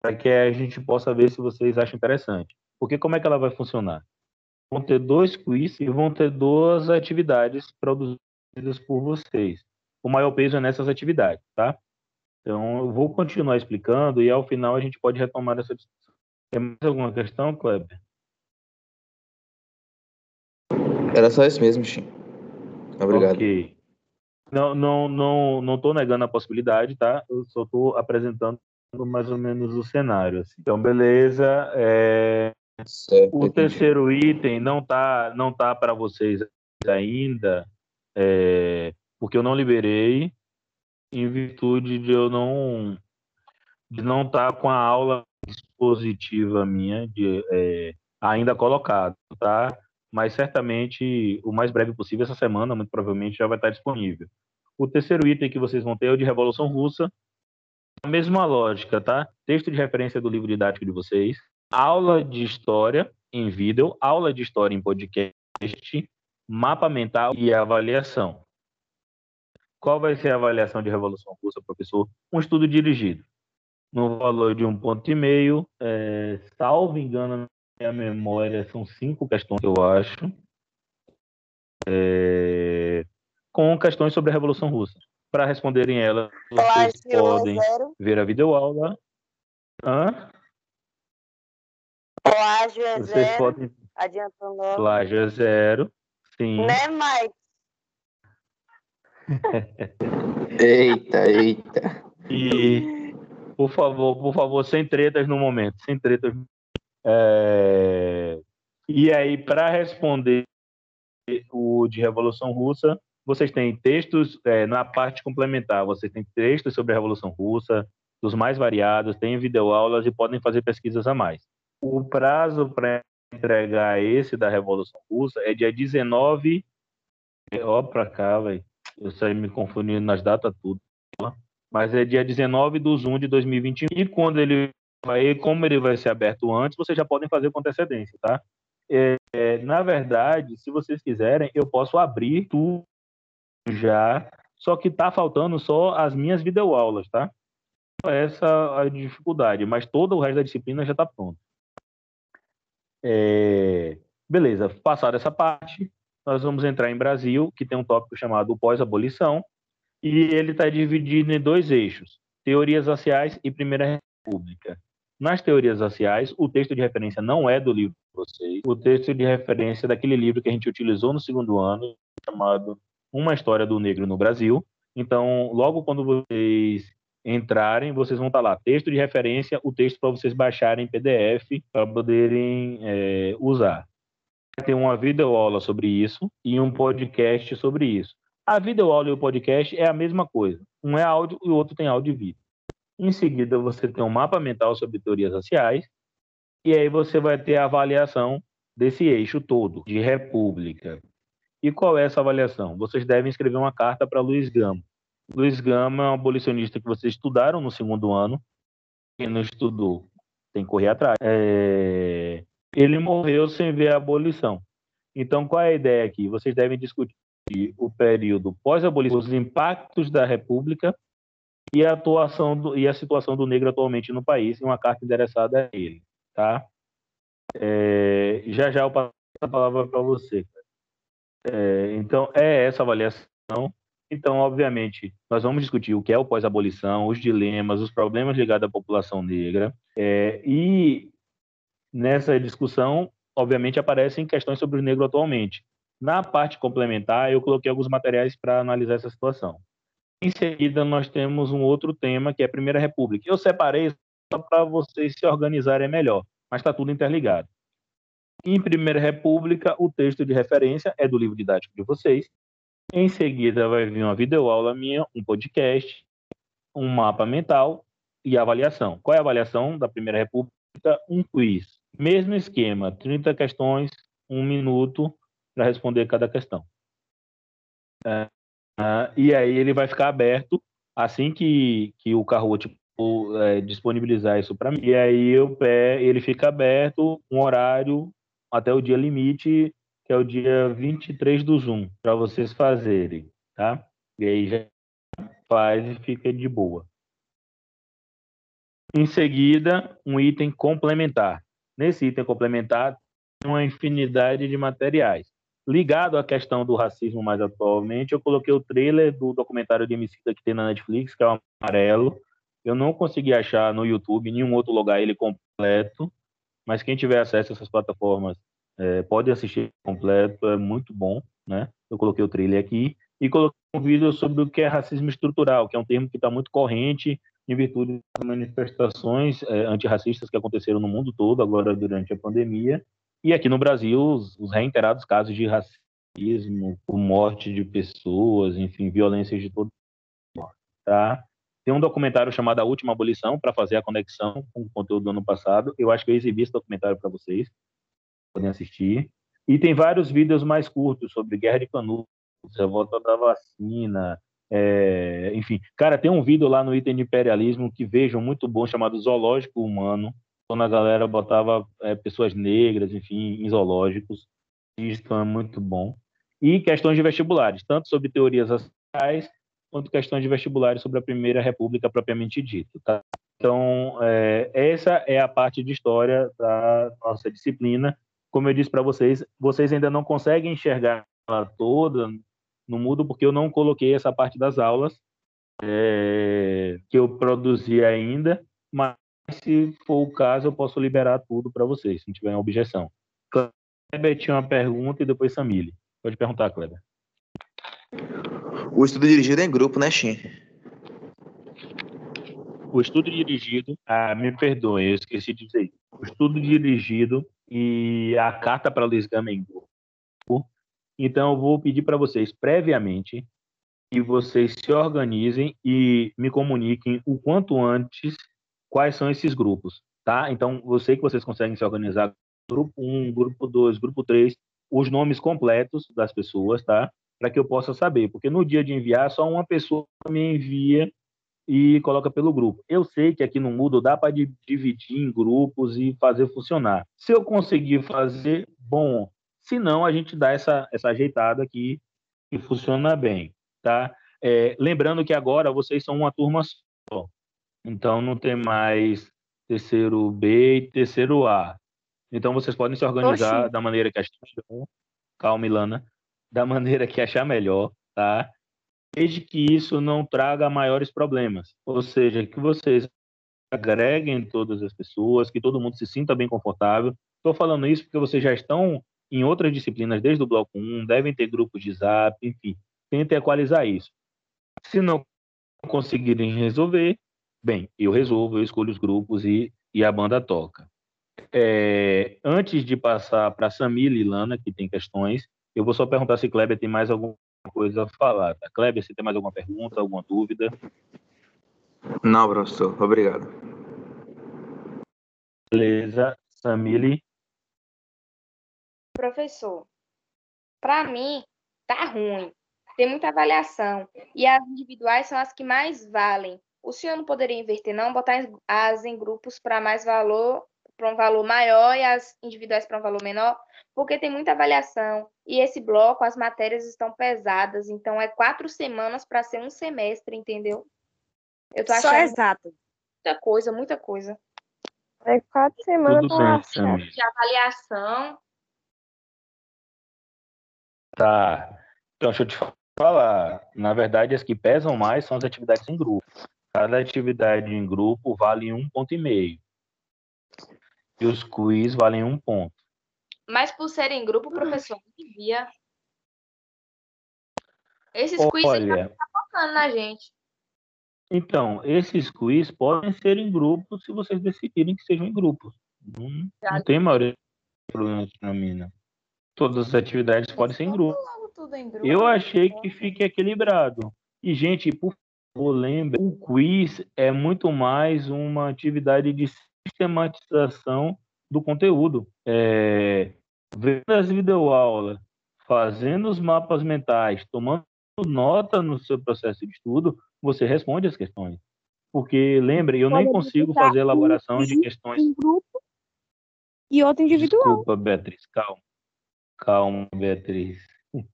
Para que a gente possa ver se vocês acham interessante. Porque como é que ela vai funcionar? Vão ter dois quiz e vão ter duas atividades produzidas por vocês. O maior peso é nessas atividades, tá? Então, eu vou continuar explicando e ao final a gente pode retomar essa discussão. Tem mais alguma questão, Kleber? Era só isso mesmo, Shin. Obrigado. Ok. Não, não, não, não estou negando a possibilidade, tá? Eu só estou apresentando mais ou menos o cenário. assim. Então, beleza. É, Certo, O entendi. terceiro item não tá, não tá para vocês ainda, é, porque eu não liberei, em virtude de eu não de não estar com a aula expositiva minha de, é, ainda colocado, tá? Mas certamente o mais breve possível essa semana, muito provavelmente já vai estar disponível. O terceiro item que vocês vão ter é o de Revolução Russa, a mesma lógica, tá? Texto de referência do livro didático de vocês, aula de história em vídeo, aula de história em podcast, mapa mental e avaliação. Qual vai ser a avaliação de Revolução Russa, professor? Um estudo dirigido, no valor de um ponto e meio, é, salvo engano, minha memória, são cinco questões, eu acho, é, com questões sobre a Revolução Russa. Para responderem elas, vocês Plágio podem é zero. ver a videoaula. Hã? Plágio é Vocês zero. podem Adiantando logo. Plágio é zero. Sim. Né, Mike? Eita, eita. E, por favor, por favor, sem tretas no momento. Sem tretas. É, E aí, para responder o de Revolução Russa, vocês têm textos, é, na parte complementar, vocês têm textos sobre a Revolução Russa, dos mais variados, tem videoaulas e podem fazer pesquisas a mais. O prazo para entregar esse da Revolução Russa é dia 19. Ó, pra cá, velho. Eu saí me confundindo nas datas tudo. Mas é dia 19 de 1 de 2021. E quando ele vai, como ele vai ser aberto antes, vocês já podem fazer com antecedência, tá? É, é, na verdade, se vocês quiserem, eu posso abrir tudo já, só que tá faltando só as minhas videoaulas, tá? Essa a dificuldade, mas todo o resto da disciplina já está pronto. É, beleza, passada essa parte, nós vamos entrar em Brasil, que tem um tópico chamado pós-abolição, e ele está dividido em dois eixos: teorias raciais e Primeira República. Nas teorias raciais, o texto de referência não é do livro de vocês, o texto de referência é daquele livro que a gente utilizou no segundo ano, chamado Uma História do Negro no Brasil. Então, logo quando vocês entrarem, vocês vão estar lá, texto de referência, o texto para vocês baixarem em PDF para poderem é, usar. Tem uma videoaula sobre isso e um podcast sobre isso. A videoaula e o podcast é a mesma coisa. Um é áudio e o outro tem áudio e vídeo. Em seguida, você tem um mapa mental sobre teorias raciais e aí você vai ter a avaliação desse eixo todo de república. E qual é essa avaliação? Vocês devem escrever uma carta para Luiz Gama. Luiz Gama é um abolicionista que vocês estudaram no segundo ano. Quem não estudou tem que correr atrás. É... Ele morreu sem ver a abolição. Então, qual é a ideia aqui? Vocês devem discutir o período pós-abolição, os impactos da República e a atuação do, e a situação do negro atualmente no país, em uma carta endereçada a ele, tá? É... já já eu passo a palavra para você. É... então, é essa avaliação então, obviamente, nós vamos discutir o que é o pós-abolição, os dilemas, os problemas ligados à população negra. É, e nessa discussão, obviamente, aparecem questões sobre o negro atualmente. Na parte complementar, eu coloquei alguns materiais para analisar essa situação. Em seguida, nós temos um outro tema, que é a Primeira República. Eu separei só para vocês se organizarem melhor, mas está tudo interligado. Em Primeira República, o texto de referência é do livro didático de vocês, em seguida vai vir uma videoaula minha, um podcast, um mapa mental e avaliação. Qual é a avaliação da Primeira República? Um quiz. Mesmo esquema, 30 questões, um minuto para responder cada questão. É, é, e aí ele vai ficar aberto assim que, que o Kahoot tipo, é, disponibilizar isso para mim. E aí eu, ele fica aberto um horário até o dia limite que é o dia 23 do Zoom, para vocês fazerem, tá? E aí já faz e fica de boa. Em seguida, um item complementar. Nesse item complementar, uma infinidade de materiais. Ligado à questão do racismo mais atualmente, eu coloquei o trailer do documentário de Emicida que tem na Netflix, que é o Amarelo. Eu não consegui achar no YouTube, em nenhum outro lugar ele completo, mas quem tiver acesso a essas plataformas é, pode assistir completo, é muito bom, né? Eu coloquei o trailer aqui e coloquei um vídeo sobre o que é racismo estrutural, que é um termo que está muito corrente em virtude das manifestações é, antirracistas que aconteceram no mundo todo agora durante a pandemia e aqui no Brasil os, os reiterados casos de racismo, morte de pessoas, enfim, violências de todo tipo, tá? Tem um documentário chamado A Última Abolição para fazer a conexão com o conteúdo do ano passado. Eu acho que eu exibi esse documentário para vocês podem assistir. E tem vários vídeos mais curtos sobre guerra de canudos, a volta da vacina, é, enfim. Cara, tem um vídeo lá no item de imperialismo que vejam muito bom, chamado Zoológico Humano, quando a galera botava é, pessoas negras, enfim, em zoológicos. Isso é muito bom. E questões de vestibulares, tanto sobre teorias raciais, quanto questões de vestibulares sobre a Primeira República propriamente dita. Tá? Então, é, essa é a parte de história da nossa disciplina como eu disse para vocês, vocês ainda não conseguem enxergar ela toda no mudo porque eu não coloquei essa parte das aulas é, que eu produzi ainda, mas se for o caso eu posso liberar tudo para vocês, se não tiver objeção. Kleber tinha uma pergunta e depois Samile. Pode perguntar, Kleber. O estudo dirigido é em grupo, né, Shin? O estudo dirigido, ah, me perdoe, eu esqueci de dizer. O estudo dirigido e a carta para Luiz Gama em grupo. Então, eu vou pedir para vocês previamente que vocês se organizem e me comuniquem o quanto antes quais são esses grupos, tá? Então, eu sei que vocês conseguem se organizar grupo 1, grupo 2, grupo 3, os nomes completos das pessoas, tá? Para que eu possa saber, porque no dia de enviar, só uma pessoa me envia e coloca pelo grupo. Eu sei que aqui no Moodle dá para dividir em grupos e fazer funcionar. Se eu conseguir fazer, bom. Se não, a gente dá essa, essa ajeitada aqui e funciona bem, tá? É, lembrando que agora vocês são uma turma só. Então não tem mais terceiro B e terceiro A. Então vocês podem se organizar Oxi. da maneira que a gente Calma, Ilana. da maneira que achar melhor, tá? Desde que isso não traga maiores problemas. Ou seja, que vocês agreguem todas as pessoas, que todo mundo se sinta bem confortável. Estou falando isso porque vocês já estão em outras disciplinas desde o bloco 1, devem ter grupos de zap, enfim. Tentem equalizar isso. Se não conseguirem resolver, bem, eu resolvo, eu escolho os grupos e, e a banda toca. É, antes de passar para Samila e Lana, que tem questões, eu vou só perguntar se Kleber tem mais alguma coisa a falar. Tá? Kleber, você tem mais alguma pergunta, alguma dúvida? Não, professor. Obrigado. Beleza. Samile? Professor, para mim, tá ruim. Tem muita avaliação. E as individuais são as que mais valem. O senhor não poderia inverter, não? Botar as em grupos para mais valor, para um valor maior e as individuais para um valor menor? Porque tem muita avaliação. E esse bloco, as matérias estão pesadas. Então, é quatro semanas para ser um semestre, entendeu? Eu tô Só achando exato. muita coisa, muita coisa. É quatro semanas Tudo pra bem, Samile. De avaliação. Tá. Então, deixa eu te falar. Na verdade, as que pesam mais são as atividades em grupo. Cada atividade em grupo vale um ponto e meio. E os quiz valem um ponto. Mas por ser em grupo, professor não devia. Esses quiz Olha, tá focando na gente. então, esses quiz podem ser em grupo se vocês decidirem que sejam em grupos. Não, não tem maior problema na mina. Todas as atividades podem ser grupo. Em grupo. Eu achei que fique equilibrado. E, gente, por favor, lembre, o quiz é muito mais uma atividade de sistematização do conteúdo. É, vendo as videoaulas, fazendo os mapas mentais, tomando nota no seu processo de estudo, você responde as questões. Porque, lembre, eu nem consigo botar fazer elaboração de questões. em grupo e outro individual. Desculpa, Beatriz, calma. Calma, Beatriz.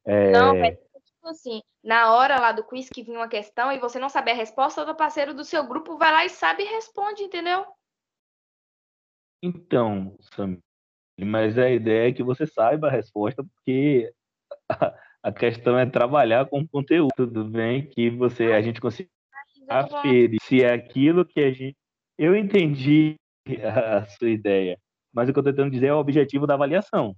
É, Não, tipo assim, na hora lá do quiz que vinha uma questão e você não sabe a resposta, o parceiro do seu grupo vai lá e sabe e responde, entendeu? Então, Samir, mas a ideia é que você saiba a resposta, porque a, a questão é trabalhar com o conteúdo. Tudo bem que você a gente consiga falando- aferir se é aquilo que a gente. Eu entendi a, a sua ideia, mas o que eu estou tentando dizer é o objetivo da avaliação.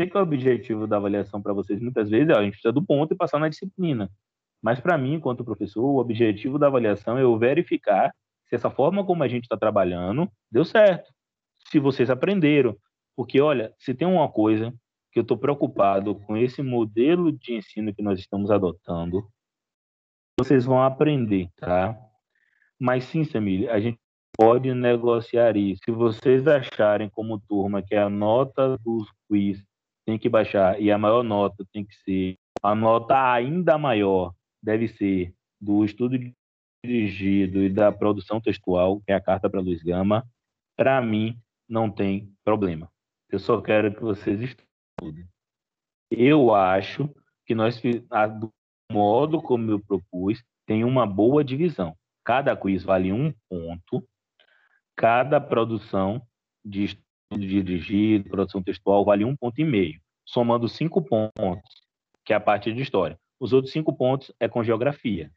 Sei que o objetivo da avaliação para vocês muitas vezes é a gente precisa do ponto e passar na disciplina. Mas para mim, enquanto professor, o objetivo da avaliação é eu verificar se essa forma como a gente está trabalhando deu certo. Se vocês aprenderam. Porque, olha, se tem uma coisa que eu estou preocupado com esse modelo de ensino que nós estamos adotando, vocês vão aprender, tá? Mas sim, Samir, a gente pode negociar isso. Se vocês acharem como turma que a nota dos quiz tem que baixar e a maior nota tem que ser a nota ainda maior deve ser do estudo dirigido e da produção textual, que é a carta para Luiz Gama, para mim não tem problema. Eu só quero que vocês estudem. Eu acho que nós, do modo como eu propus, tem uma boa divisão. Cada quiz vale um ponto, cada produção de estudo dirigido, produção textual, vale um ponto e meio, somando cinco pontos, que é a parte de história. Os outros cinco pontos é com geografia.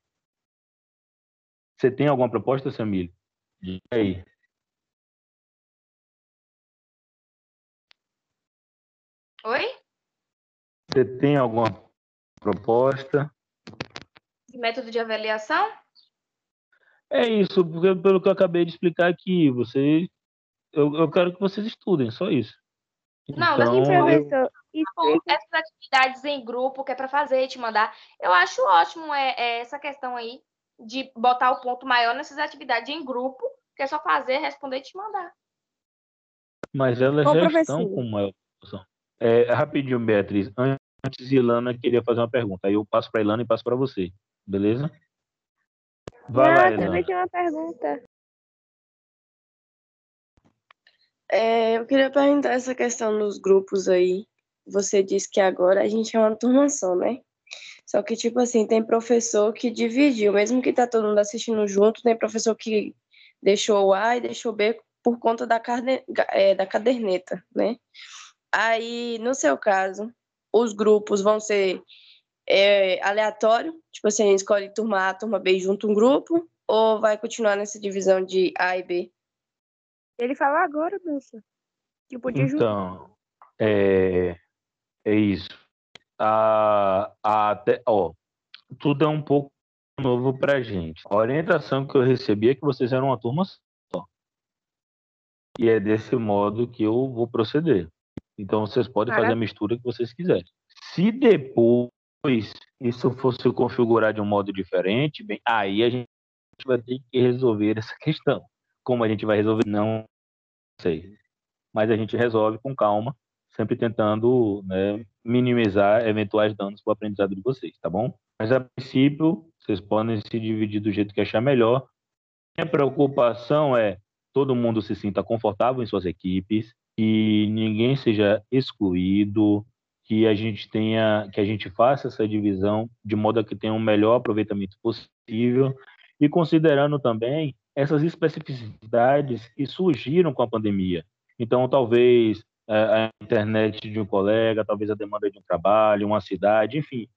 Você tem alguma proposta, Samir? Diga aí. Oi? Você tem alguma proposta? Esse método de avaliação? É isso, porque pelo que eu acabei de explicar aqui, vocês, eu, eu quero que vocês estudem, só isso. Não, mas então, E, eu- professor, explica Essas atividades em grupo que é para fazer e te mandar, eu acho ótimo é, é essa questão aí de botar o ponto maior nessas atividades em grupo, que é só fazer, responder e te mandar. mas elas Ô, já professor. estão com maior produção. É, rapidinho, Beatriz. Antes, Ilana queria fazer uma pergunta. Aí eu passo para Ilana e passo para você. Beleza? Vai lá, Não, Ilana. também tinha uma pergunta. É, eu queria perguntar essa questão dos grupos aí. Você disse que agora a gente é uma turma só, né? Só que, tipo assim, tem professor que dividiu, mesmo que tá todo mundo assistindo junto, tem professor que deixou o A e deixou o B por conta da, carne, é, da caderneta, né? Aí, no seu caso, os grupos vão ser é, aleatório? Tipo assim, escolhe turma A, turma B junto um grupo? Ou vai continuar nessa divisão de A e B? Ele falou agora, Dulce. Que podia juntar. Então, é, é isso. A, a, até, ó, tudo é um pouco novo pra gente. A orientação que eu recebi é que vocês eram uma turma só. E é desse modo que eu vou proceder. Então vocês podem fazer a mistura que vocês quiserem. Se depois isso fosse configurar de um modo diferente, bem, aí a gente vai ter que resolver essa questão. Como a gente vai resolver, não sei. Mas a gente resolve com calma, sempre tentando né, minimizar eventuais danos para o aprendizado de vocês, tá bom? Mas a princípio, vocês podem se dividir do jeito que achar melhor. Minha preocupação é todo mundo se sinta confortável em suas equipes, que ninguém seja excluído, que a gente tenha, que a gente faça essa divisão de modo a que tenha um melhor aproveitamento possível e considerando também essas especificidades que surgiram com a pandemia. Então, talvez é, a internet de um colega, talvez a demanda de um trabalho, uma cidade, enfim,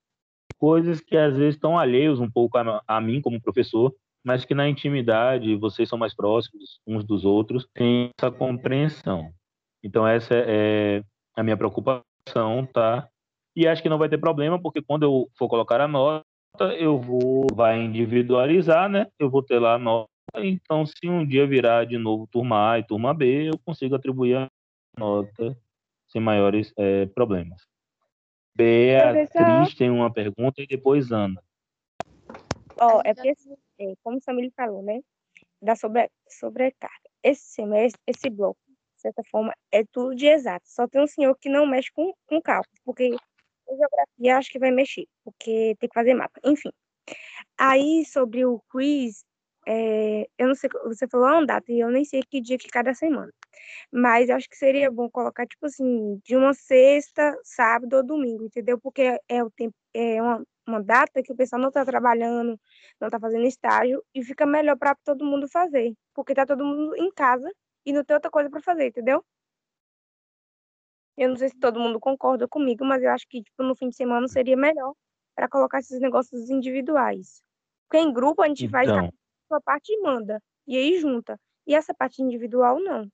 coisas que às vezes estão alheios um pouco a, mim como professor, mas que na intimidade vocês são mais próximos uns dos outros, tem essa compreensão. Então essa é a minha preocupação, tá? E acho que não vai ter problema, porque quando eu for colocar a nota, eu vou vai individualizar, né? Eu vou ter lá a nota. Então, se um dia virar de novo turma A e turma B, eu consigo atribuir a nota sem maiores é, problemas. Beatriz tem uma pergunta e depois Ana. Ó, é porque, é, como o Samir falou, né? Da sobre, sobrecarga. Esse semestre, esse bloco, de certa forma, é tudo de exato. Só tem um senhor que não mexe com, com cálculo, porque geografia acho que vai mexer, porque tem que fazer mapa. Enfim. Aí, sobre o quiz, é, eu não sei, você falou uma data e eu nem sei que dia que cada semana. Mas acho que seria bom colocar, tipo assim, de uma sexta, sábado ou domingo, entendeu? Porque é o tempo, é uma, uma data que o pessoal não está trabalhando, não está fazendo estágio, e fica melhor para todo mundo fazer. Porque tá todo mundo em casa e não tem outra coisa para fazer, entendeu? Eu não sei se todo mundo concorda comigo, mas eu acho que tipo, no fim de semana seria melhor para colocar esses negócios individuais. Porque em grupo a gente Então, sua parte e manda. E aí junta. E essa parte individual, não.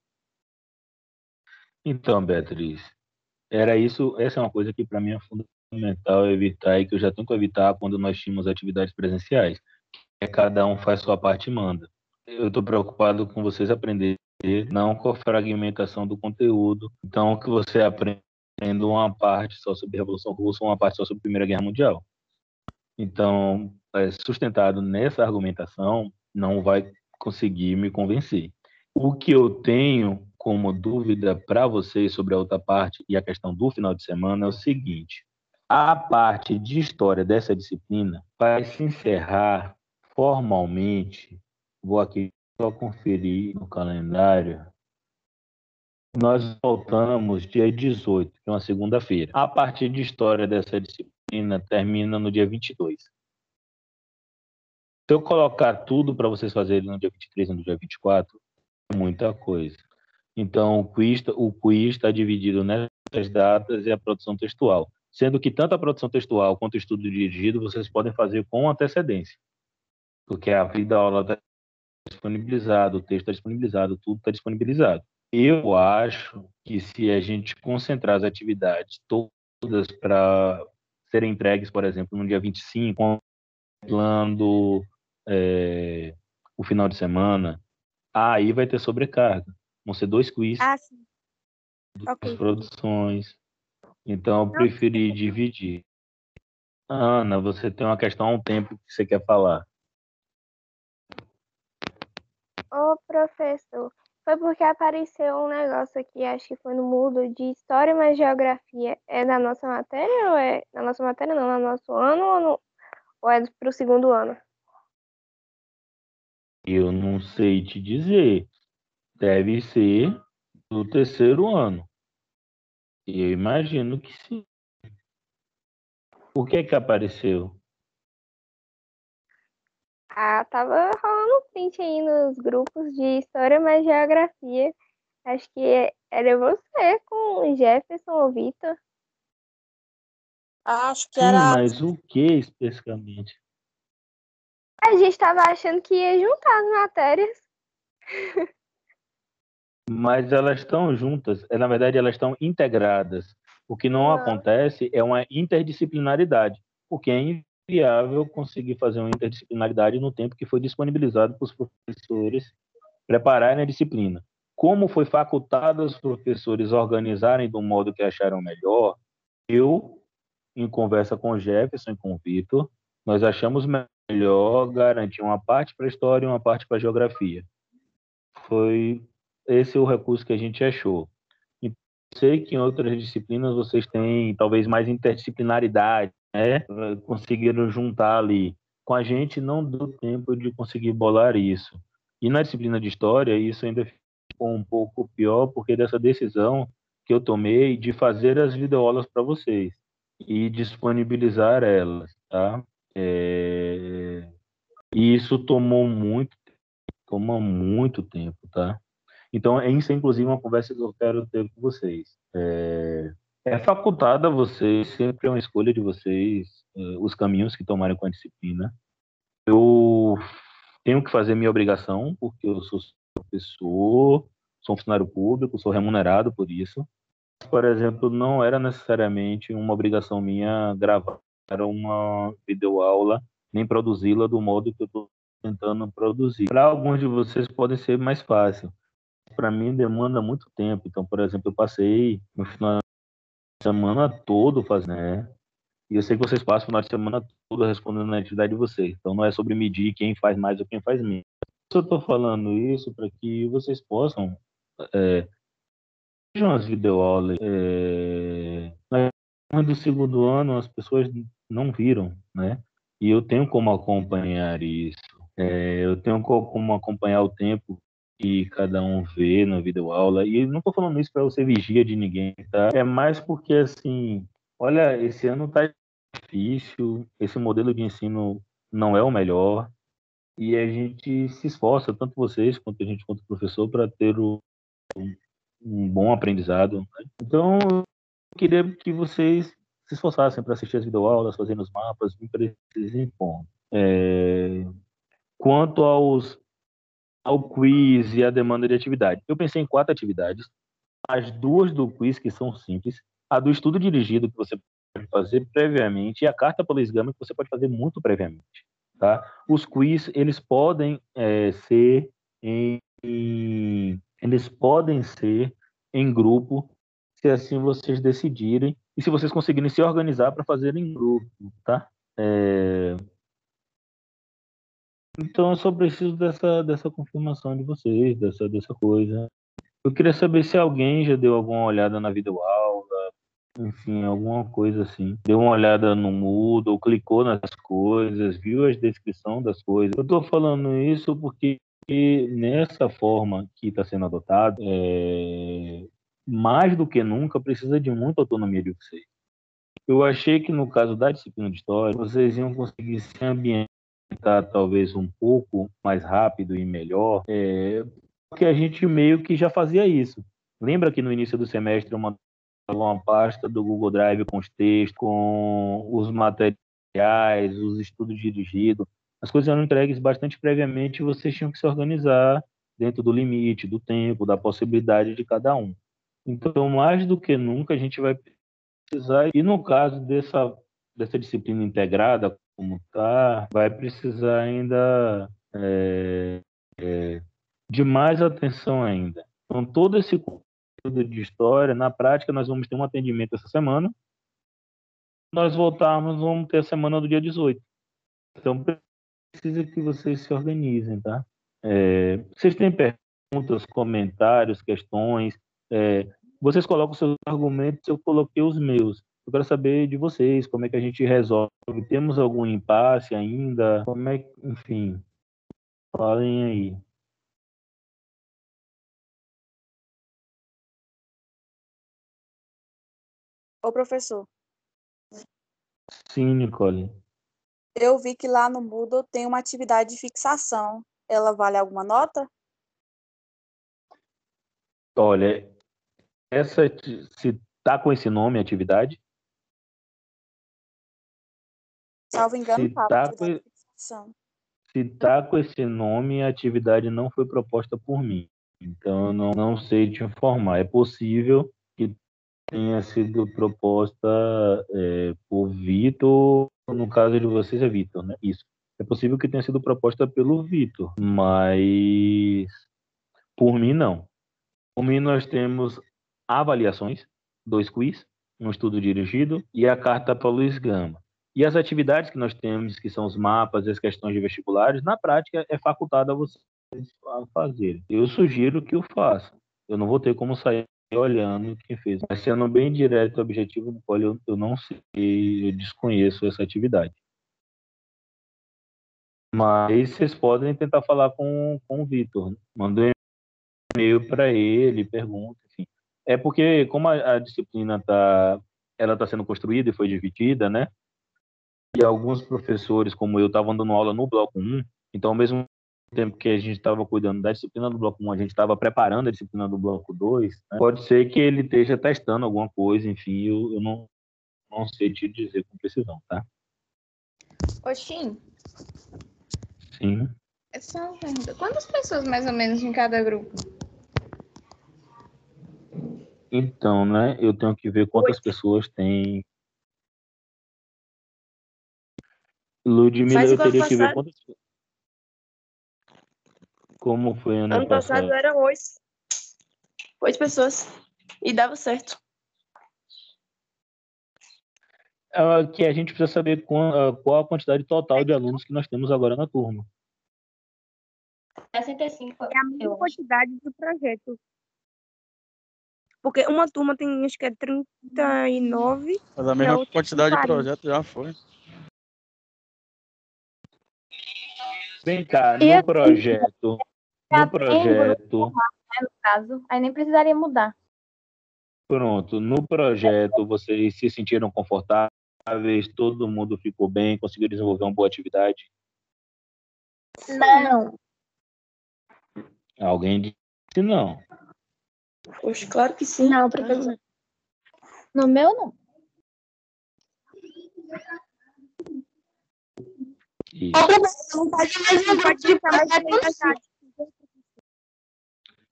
então, Beatriz, era isso, essa é uma coisa que para mim é fundamental evitar e que eu já tento evitar quando nós tínhamos atividades presenciais, é cada um faz sua parte e manda. Eu estou preocupado com vocês aprenderem, não com a fragmentação do conteúdo. Então, que você aprenda uma parte só sobre a Revolução Russa, uma parte só sobre a Primeira Guerra Mundial. Então, é, sustentado nessa argumentação, não vai conseguir me convencer. O que eu tenho como dúvida para vocês sobre a outra parte e a questão do final de semana é o seguinte: a parte de história dessa disciplina vai se encerrar formalmente. Vou aqui só conferir no calendário. Nós voltamos dia 18, que é uma segunda-feira. A parte de história dessa disciplina termina no dia 22. Se eu colocar tudo para vocês fazerem no dia 23 e no dia 24, é muita coisa. Então, o quiz o quiz está dividido nessas datas e a produção textual. Sendo que tanto a produção textual quanto o estudo dirigido vocês podem fazer com antecedência. Porque a vida da aula está disponibilizado, o texto está disponibilizado, tudo está disponibilizado. Eu acho que se a gente concentrar as atividades todas para serem entregues, por exemplo, no dia 25, contemplando é, o final de semana, aí vai ter sobrecarga. Vão ser dois quiz, Ah, sim. duas Ok. produções. Então, eu preferi dividir. Ana, você tem uma questão há um tempo que você quer falar. Ô, professor, foi porque apareceu um negócio aqui, acho que foi no Moodle, de História mais Geografia. É da nossa matéria ou é... Na nossa matéria não, no nosso ano ou, no... ou é pro segundo ano? Eu não sei te dizer. Deve ser do terceiro ano. Eu imagino que sim. O que é que apareceu? Ah, tava rolando print aí nos grupos de História mais Geografia. Acho que era você com o Jefferson ou Vitor. Acho que Sim, era. mas o que especificamente? A gente tava achando que ia juntar as matérias. Mas elas estão juntas, é, na verdade elas estão integradas. O que não Ah. acontece é uma interdisciplinaridade, porque é inviável conseguir fazer uma interdisciplinaridade no tempo que foi disponibilizado para os professores prepararem a disciplina. Como foi facultado aos professores organizarem do modo que acharam melhor, eu, em conversa com o Jefferson e com o Vitor, nós achamos melhor garantir uma parte para história e uma parte para geografia. Foi esse o recurso que a gente achou. E sei que em outras disciplinas vocês têm talvez mais interdisciplinaridade, né? Conseguiram juntar ali. Com a gente não deu tempo de conseguir bolar isso. E na disciplina de história isso ainda ficou um pouco pior porque dessa decisão que eu tomei de fazer as videoaulas para vocês e disponibilizar elas, tá? É... E isso tomou muito, toma muito tempo, tá? Então, isso é inclusive uma conversa que eu quero ter com vocês. É, é facultada a vocês, sempre é uma escolha de vocês, eh, os caminhos que tomarem com a disciplina. Eu tenho que fazer minha obrigação, porque eu sou professor, sou um funcionário público, sou remunerado por isso. Por exemplo, não era necessariamente uma obrigação minha gravar uma videoaula, nem produzi-la do modo que eu estou tentando produzir. Para alguns de vocês pode ser mais fácil para mim demanda muito tempo. Então, por exemplo, eu passei no final de semana todo fazendo, né? E eu sei que vocês passam o final de semana todo respondendo na atividade de vocês. Então, não é sobre medir quem faz mais ou quem faz menos. Eu estou falando isso para que vocês possam é, vejam as videoaulas. É, do segundo ano, as pessoas não viram, né? E eu tenho como acompanhar isso. É, eu tenho como acompanhar o tempo que cada um vê na videoaula. E não estou falando isso para você vigia de ninguém, tá? É mais porque, assim, olha, esse ano tá difícil, esse modelo de ensino não é o melhor, e a gente se esforça, tanto vocês quanto a gente, quanto o professor, para ter o, um bom aprendizado. Né? Então, eu queria que vocês se esforçassem para assistir as videoaulas, fazendo os mapas, me precisem ponto. É... Quanto aos ao quiz e a demanda de atividade. Eu pensei em quatro atividades, as duas do quiz que são simples, a do estudo dirigido que você pode fazer previamente e a carta pelo exame que você pode fazer muito previamente, tá? Os quiz eles podem é, ser em, eles podem ser em grupo se assim vocês decidirem e se vocês conseguirem se organizar para fazer em grupo, tá? É, então eu só preciso dessa, dessa confirmação de vocês, dessa, dessa coisa. Eu queria saber se alguém já deu alguma olhada na videoaula, enfim, alguma coisa assim. Deu uma olhada no Moodle, clicou nas coisas, viu as descrições das coisas. Eu estou falando isso porque nessa forma que está sendo adotado, é... mais do que nunca precisa de muita autonomia de vocês. Eu achei que no caso da disciplina de história, vocês iam conseguir se ambientar talvez um pouco mais rápido e melhor, é, porque a gente meio que já fazia isso. Lembra que no início do semestre eu mandava uma pasta do Google Drive com os textos, com os materiais, os estudos dirigidos. As coisas eram entregues bastante previamente e vocês tinham que se organizar dentro do limite, do tempo, da possibilidade de cada um. Então, mais do que nunca, a gente vai precisar, e no caso dessa, dessa disciplina integrada, como está, vai precisar ainda é, é, de mais atenção ainda. Então, todo esse conteúdo de história, na prática, nós vamos ter um atendimento essa semana. Nós voltarmos, vamos ter a semana do dia 18. Então, precisa que vocês se organizem, tá? É, vocês têm perguntas, comentários, questões? É, vocês colocam seus argumentos, eu coloquei os meus. Eu quero saber de vocês, como é que a gente resolve. Temos algum impasse ainda? Como é que, enfim, falem aí. Ô, professor, Sim, Nicole. eu vi que lá no Moodle tem uma atividade de fixação. Ela vale alguma nota? Olha, essa se tá com esse nome, atividade? Salvo engano, Se tá atividade com-. Se tá com esse nome, a atividade não foi proposta por mim. Então, eu não, não sei te informar. É possível que tenha sido proposta é, por Vitor. No caso de vocês, é Vitor, né? Isso. É possível que tenha sido proposta pelo Vitor, mas por mim, não. Por mim, nós temos avaliações, dois quiz, um estudo dirigido e a carta para Luiz Gama. E as atividades que nós temos, que são os mapas e as questões de vestibulares, na prática é facultado a vocês fazerem. Eu sugiro que o façam. Eu não vou ter como sair olhando quem fez. Mas sendo bem direto e objetivo, Nicole, eu, não sei, eu desconheço essa atividade. Mas vocês podem tentar falar com, com o Vitor. Manda um e-mail para ele, pergunta. É porque, como a, a disciplina está ela tá sendo construída e foi dividida, né? E alguns professores, como eu, estavam dando aula no bloco 1, então, ao mesmo tempo que a gente estava cuidando da disciplina do bloco 1, a gente estava preparando a disciplina do bloco 2, né? pode ser que ele esteja testando alguma coisa, enfim, eu, eu não, não sei te dizer com precisão, tá? Oxim, Sim. é só uma pergunta. Quantas pessoas mais ou menos em cada grupo? Então, né, eu tenho que ver quantas pessoas tem. Ludmilla, eu teria que ver passado. quantas. Como foi ano, Ano passado eram oito. Oito pessoas. E dava certo. É que a gente precisa saber qual, ah, qual a quantidade total de alunos que nós temos agora na turma. 65. É a mesma quantidade do projeto. Porque uma turma tem, acho que é 39. Mas a mesma quantidade de 40. projeto já foi. Vem cá, no projeto. No projeto. né, no caso, aí nem precisaria mudar. Pronto, no projeto vocês se sentiram confortáveis, todo mundo ficou bem, conseguiu desenvolver uma boa atividade. Não. Alguém disse não. Poxa, claro que sim. Não, professor. No meu, não. E-.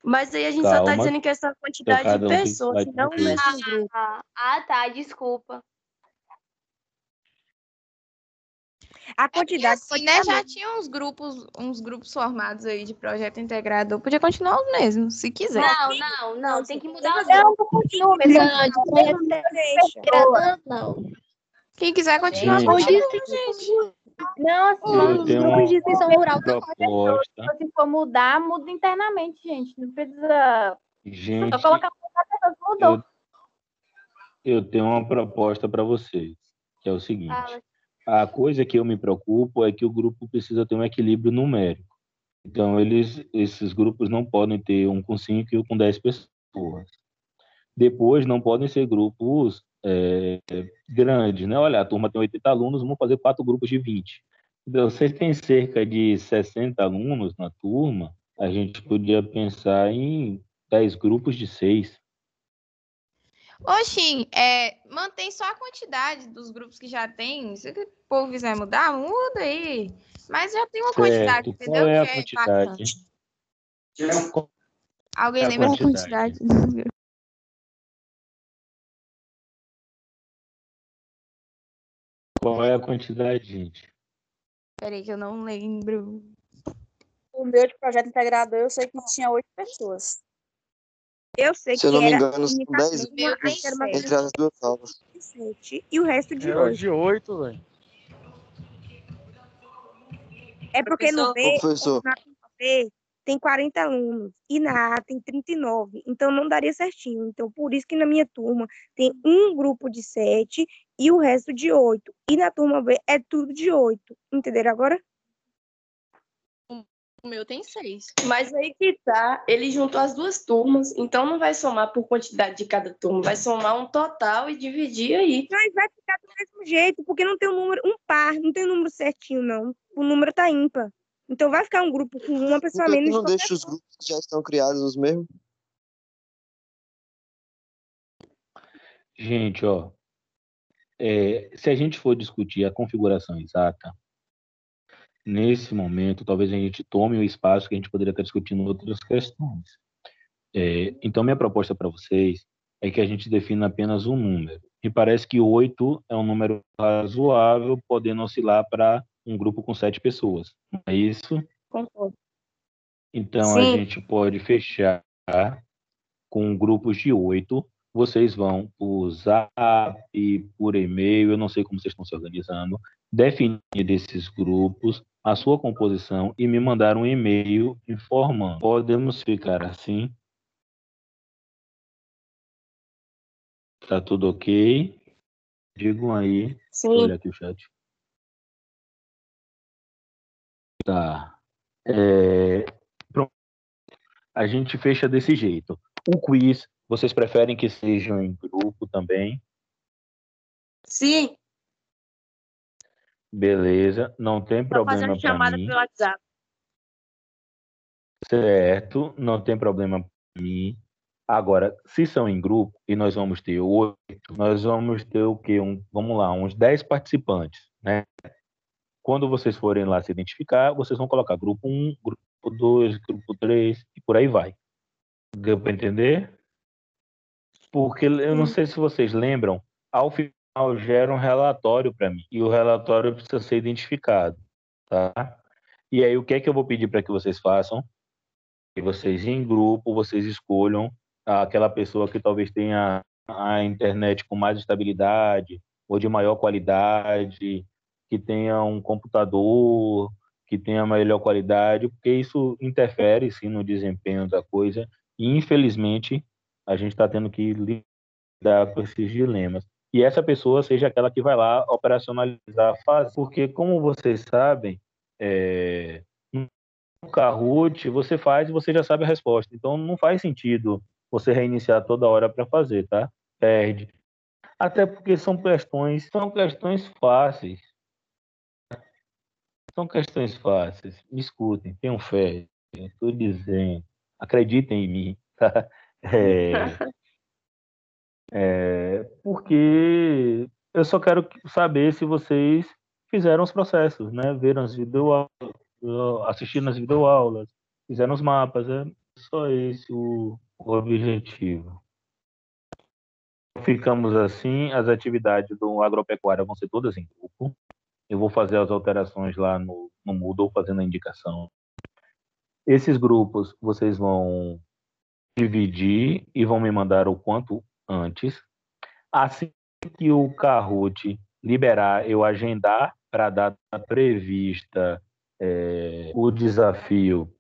Mas aí a gente só tá Calma, dizendo que essa quantidade cada de um tem pessoas, vai não o mesmo grupo. Ah, ah, tá, desculpa. A quantidade Assim, né? Já tinha uns grupos, uns grupos formados aí de projeto integrador. Podia continuar os mesmos, se quiser. Não, não, não, tem que mudar os Não, grupos. continua, mas não, não. Quem quiser continuar, Gente. continua, gente. Não, assim, os grupos de extensão rural estão. Se for mudar, muda internamente, gente. Não precisa Gente, só colocar a pessoa que mudou. eu, eu tenho uma proposta para vocês, que é o seguinte. Fala. A coisa que eu me preocupo é que o grupo precisa ter um equilíbrio numérico. Então, eles, esses grupos não podem ter um com 5 e um com 10 pessoas. Depois, não podem ser grupos é, grandes, né? Olha, a turma tem 80 alunos, vamos fazer quatro grupos de 20. Então, vocês têm cerca de 60 alunos na turma, a gente podia pensar em 10 grupos de 6. Oxi, é, mantém só a quantidade dos grupos que já tem. Se o povo quiser mudar, muda aí. Mas já tem uma quantidade, Certo. entendeu? Qual é a que é quantidade? Alguém a lembra quantidade? quantidade? Qual é a quantidade, gente? Peraí, que eu não lembro. O meu de projeto integrador, eu sei que tinha oito pessoas. Eu sei Se eu que não me era engano, são imitação, dez uma grupos era uma entre as duas aulas. de sete e o resto de Era oito. de oito, velho. É porque no B, Professor. na turma B tem 40 alunos e na A tem 39, então não daria certinho. Então, por isso que na minha turma tem um grupo de sete e o resto de oito. E na turma B é tudo de oito. Entenderam agora? O meu tem seis. Mas aí que tá, ele juntou as duas turmas, então não vai somar por quantidade de cada turma, vai somar um total e dividir aí. Mas vai ficar do mesmo jeito, porque não tem um número, um par, não tem um número certinho, não. O número tá ímpar. Então vai ficar um grupo com uma pessoa Por que que menos. não de deixa os grupos que já estão criados os mesmos? Gente, ó. é, se a gente for discutir a configuração exata, nesse momento, talvez a gente tome o espaço que a gente poderia estar discutindo outras questões. É, então, minha proposta para vocês é que a gente defina apenas um número. Me parece que oito é um número razoável, podendo oscilar para um grupo com sete pessoas. Não é isso? Concordo. Então, Sim. a gente pode fechar com grupos de oito. Vocês vão por zap, por e-mail, eu não sei como vocês estão se organizando, definir desses grupos a sua composição e me mandar um e-mail informando. Podemos ficar assim? Tá tudo ok? Digam aí. Sim. olhar aqui o chat. Tá. É, pronto. A gente fecha desse jeito. O quiz, vocês preferem que sejam em grupo também? Sim. Beleza, não tem Tô problema fazendo chamada mim. pelo WhatsApp. Certo, não tem problema para mim. Agora, se são em grupo e nós vamos ter oito, nós vamos ter o quê? Um, vamos lá, uns dez participantes, né? Quando vocês forem lá se identificar, vocês vão colocar grupo 1, grupo 2, grupo 3 e por aí vai. Deu para entender? Porque eu não sei se vocês lembram, ao final gera um relatório para mim e o relatório precisa ser identificado, tá? E aí o que é que eu vou pedir para que vocês façam? Que vocês em grupo, vocês escolham aquela pessoa que talvez tenha a internet com mais estabilidade ou de maior qualidade, que tenha um computador que tenha melhor qualidade, porque isso interfere sim no desempenho da coisa. E infelizmente a gente está tendo que lidar com esses dilemas. E essa pessoa seja aquela que vai lá operacionalizar a fase, porque como vocês sabem, é, no Kahoot você faz e você já sabe a resposta. Então não faz sentido você reiniciar toda hora para fazer, tá? Perde. Até porque são questões, são questões fáceis. São questões fáceis. Me escutem, tenham fé. Estou dizendo, acreditem em mim. Tá? É, é, porque eu só quero saber se vocês fizeram os processos, né? Viram as videoaulas, assistiram as videoaulas, fizeram os mapas. É só esse o, o objetivo. Ficamos assim, as atividades do agropecuária vão ser todas em grupo. Eu vou fazer as alterações lá no, no Moodle, fazendo a indicação. Esses grupos vocês vão dividir e vão me mandar o quanto antes. Assim que o Kahoot liberar, eu agendar para a data prevista é, o desafio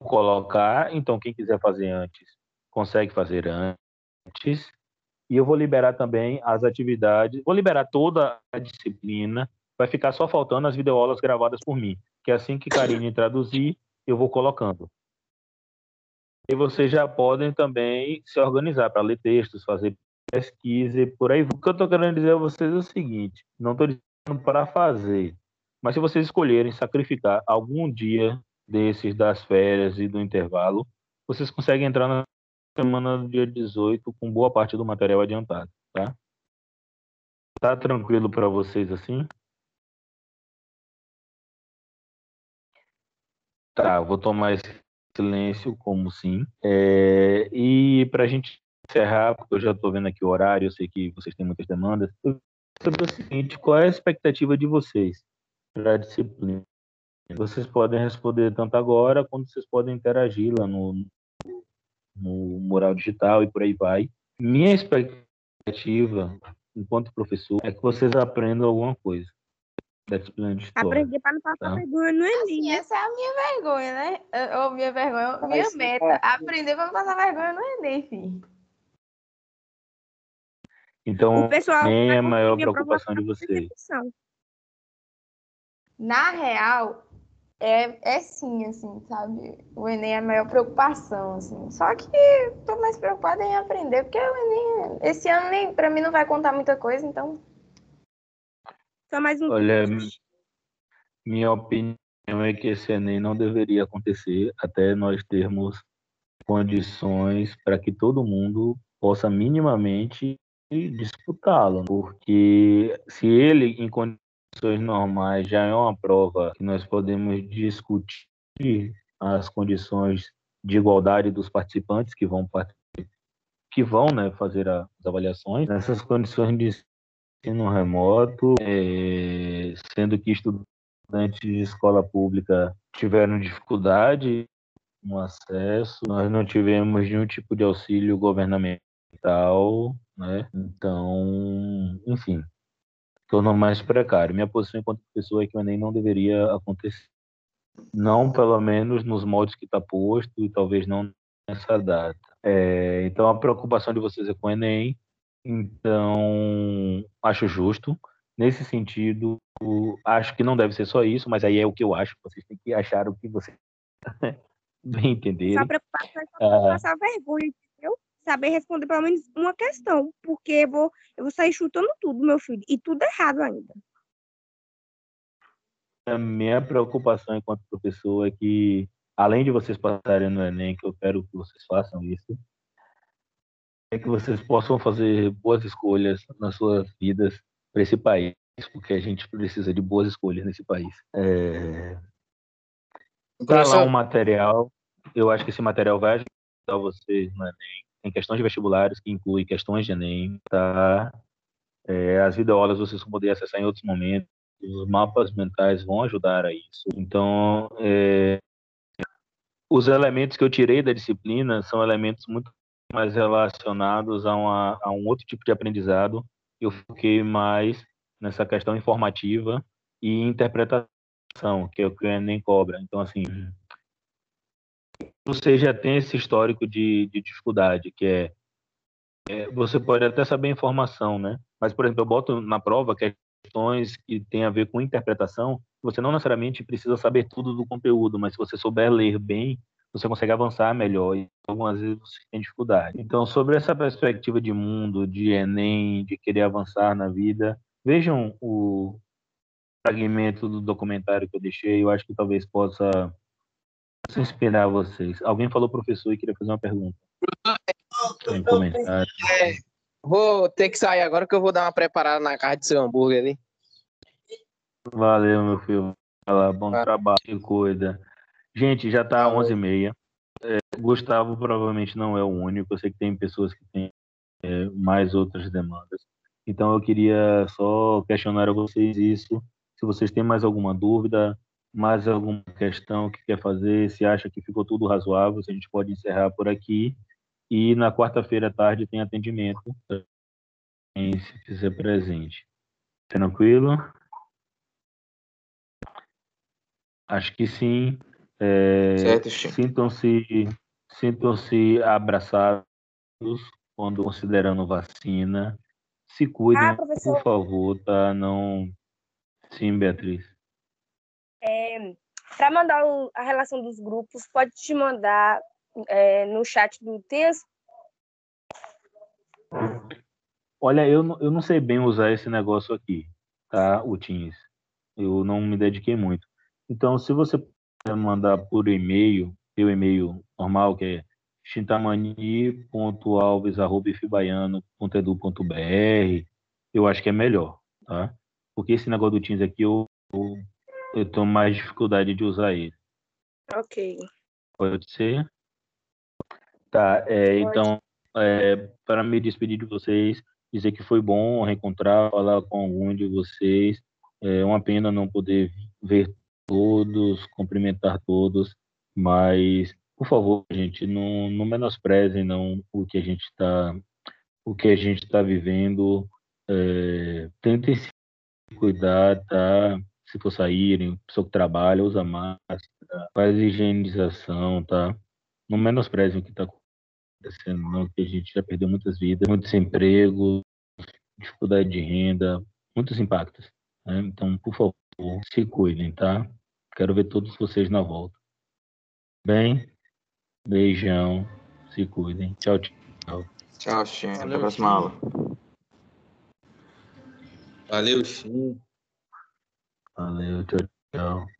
colocar. Então, quem quiser fazer antes, consegue fazer antes. E eu vou liberar também as atividades, vou liberar toda a disciplina, vai ficar só faltando as videoaulas gravadas por mim, que assim que Karine traduzir, eu vou colocando. E vocês já podem também se organizar para ler textos, fazer pesquisa e por aí. O que eu estou querendo dizer a vocês é o seguinte: não estou dizendo para fazer, mas se vocês escolherem sacrificar algum dia desses das férias e do intervalo, vocês conseguem entrar na semana do dia 18 com boa parte do material adiantado, tá? Tá tranquilo para vocês assim? Tá, vou tomar esse silêncio como sim. É, e para a gente encerrar, porque eu já estou vendo aqui o horário, eu sei que vocês têm muitas demandas, saber o seguinte, qual é a expectativa de vocês para a disciplina? Vocês podem responder tanto agora, quanto vocês podem interagir lá no, no mural digital e por aí vai. Minha expectativa, enquanto professor, é que vocês aprendam alguma coisa Aprender para não passar tá? vergonha no Enem, Assim, né? essa é a minha vergonha, né? Ou minha vergonha, minha meta. é, Aprender pra não passar vergonha no Enem, filho. Então, O pessoal nem é a maior preocupação de vocês. Na real, é, é sim, assim, sabe? O Enem é a maior preocupação, assim. Só que tô mais preocupada em aprender, porque o Enem, esse ano nem, pra mim não vai contar muita coisa, então. Só mais um Olha, minha opinião é que esse Enem não deveria acontecer até nós termos condições para que todo mundo possa minimamente disputá-lo, porque se ele, em condições normais, já é uma prova que nós podemos discutir as condições de igualdade dos participantes que vão que vão né, fazer as avaliações nessas condições de ensino remoto, é, sendo que estudantes de escola pública tiveram dificuldade no acesso, nós não tivemos nenhum tipo de auxílio governamental, né? Então, enfim, tornou mais precário. Minha posição enquanto pessoa é que o Enem não deveria acontecer. Não, pelo menos, nos moldes que está posto e talvez não nessa data. É, então, a preocupação de vocês é com o Enem, então, acho justo. Nesse sentido, acho que não deve ser só isso, mas aí é o que eu acho. Vocês têm que achar o que vocês bem entenderem. Só preocupação é só Ah. passar vergonha, entendeu? Saber responder pelo menos uma questão, porque eu vou, eu vou sair chutando tudo, meu filho, e tudo errado ainda. A minha preocupação enquanto professor é que, além de vocês passarem no Enem, que eu quero que vocês façam isso, é que vocês possam fazer boas escolhas nas suas vidas para esse país, porque a gente precisa de boas escolhas nesse país. É... Tá lá um material, eu acho que esse material vai ajudar vocês no Enem. Tem questões de vestibulares que inclui questões de Enem, tá? É, as videoaulas vocês vão poder acessar em outros momentos. Os mapas mentais vão ajudar a isso. Então, é, os elementos que eu tirei da disciplina são elementos muito mais relacionados a, uma, a um outro tipo de aprendizado. Eu foquei mais nessa questão informativa e interpretação, que é o que o Enem cobra. Então, assim, você já tem esse histórico de, de dificuldade, que é, é, você pode até saber informação, né? Mas, por exemplo, eu boto na prova questões que têm a ver com interpretação, você não necessariamente precisa saber tudo do conteúdo, mas se você souber ler bem, você consegue avançar melhor e algumas vezes você tem dificuldade. Então, sobre essa perspectiva de mundo, de Enem, de querer avançar na vida, vejam o fragmento do documentário que eu deixei, eu acho que talvez possa inspirar vocês. Alguém falou professor e queria fazer uma pergunta. Tem comentário. É, vou ter que sair agora que eu vou dar uma preparada na casa do seu hambúrguer ali. Valeu, meu filho. Bom trabalho, se cuida. Gente, já tá 11h30. É, Gustavo provavelmente não é o único. Eu sei que tem pessoas que têm é, mais outras demandas. Então eu queria só questionar a vocês isso. Se vocês têm mais alguma dúvida, mais alguma questão que quer fazer, se acha que ficou tudo razoável, se a gente pode encerrar por aqui. E na quarta-feira à tarde tem atendimento. Quem se fizer presente. Tranquilo? Acho que sim. É. Sintam-se sintam-se abraçados quando considerando vacina. Se cuidem, Ah, por favor, tá? Não. Sim, Beatriz. É, para mandar o- a relação dos grupos, pode te mandar é, no chat do Teams. Olha, eu, não- eu não sei bem usar esse negócio aqui, tá? O Teams. Eu não me dediquei muito. Então, se você puder mandar por e-mail, meu e-mail normal, que é chintamani.alves.ifbaiano.edu.br, eu acho que é melhor, tá? Porque esse negócio do Teams aqui, eu, eu, eu tenho mais dificuldade de usar ele. Ok. Pode ser? Tá, é, então, para me despedir de vocês, dizer que foi bom reencontrar, falar com algum de vocês. É uma pena não poder ver todos, cumprimentar todos, mas, por favor, gente, não, não menosprezem não o que a gente está o que a gente está vivendo. É, tentem se cuidar, tá? Se for saírem, pessoa que trabalha, usa máscara, faz higienização, tá? Não menosprezem o que está acontecendo, não, que a gente já perdeu muitas vidas, muito desemprego, dificuldade de renda, muitos impactos. né? Então, por favor, se cuidem, tá? Quero ver todos vocês na volta. Bem, beijão, se cuidem. Tchau, tchau. Tchau, Chico. Até a Valeu, próxima aula. Valeu, Xim. Valeu, tchau, tchau.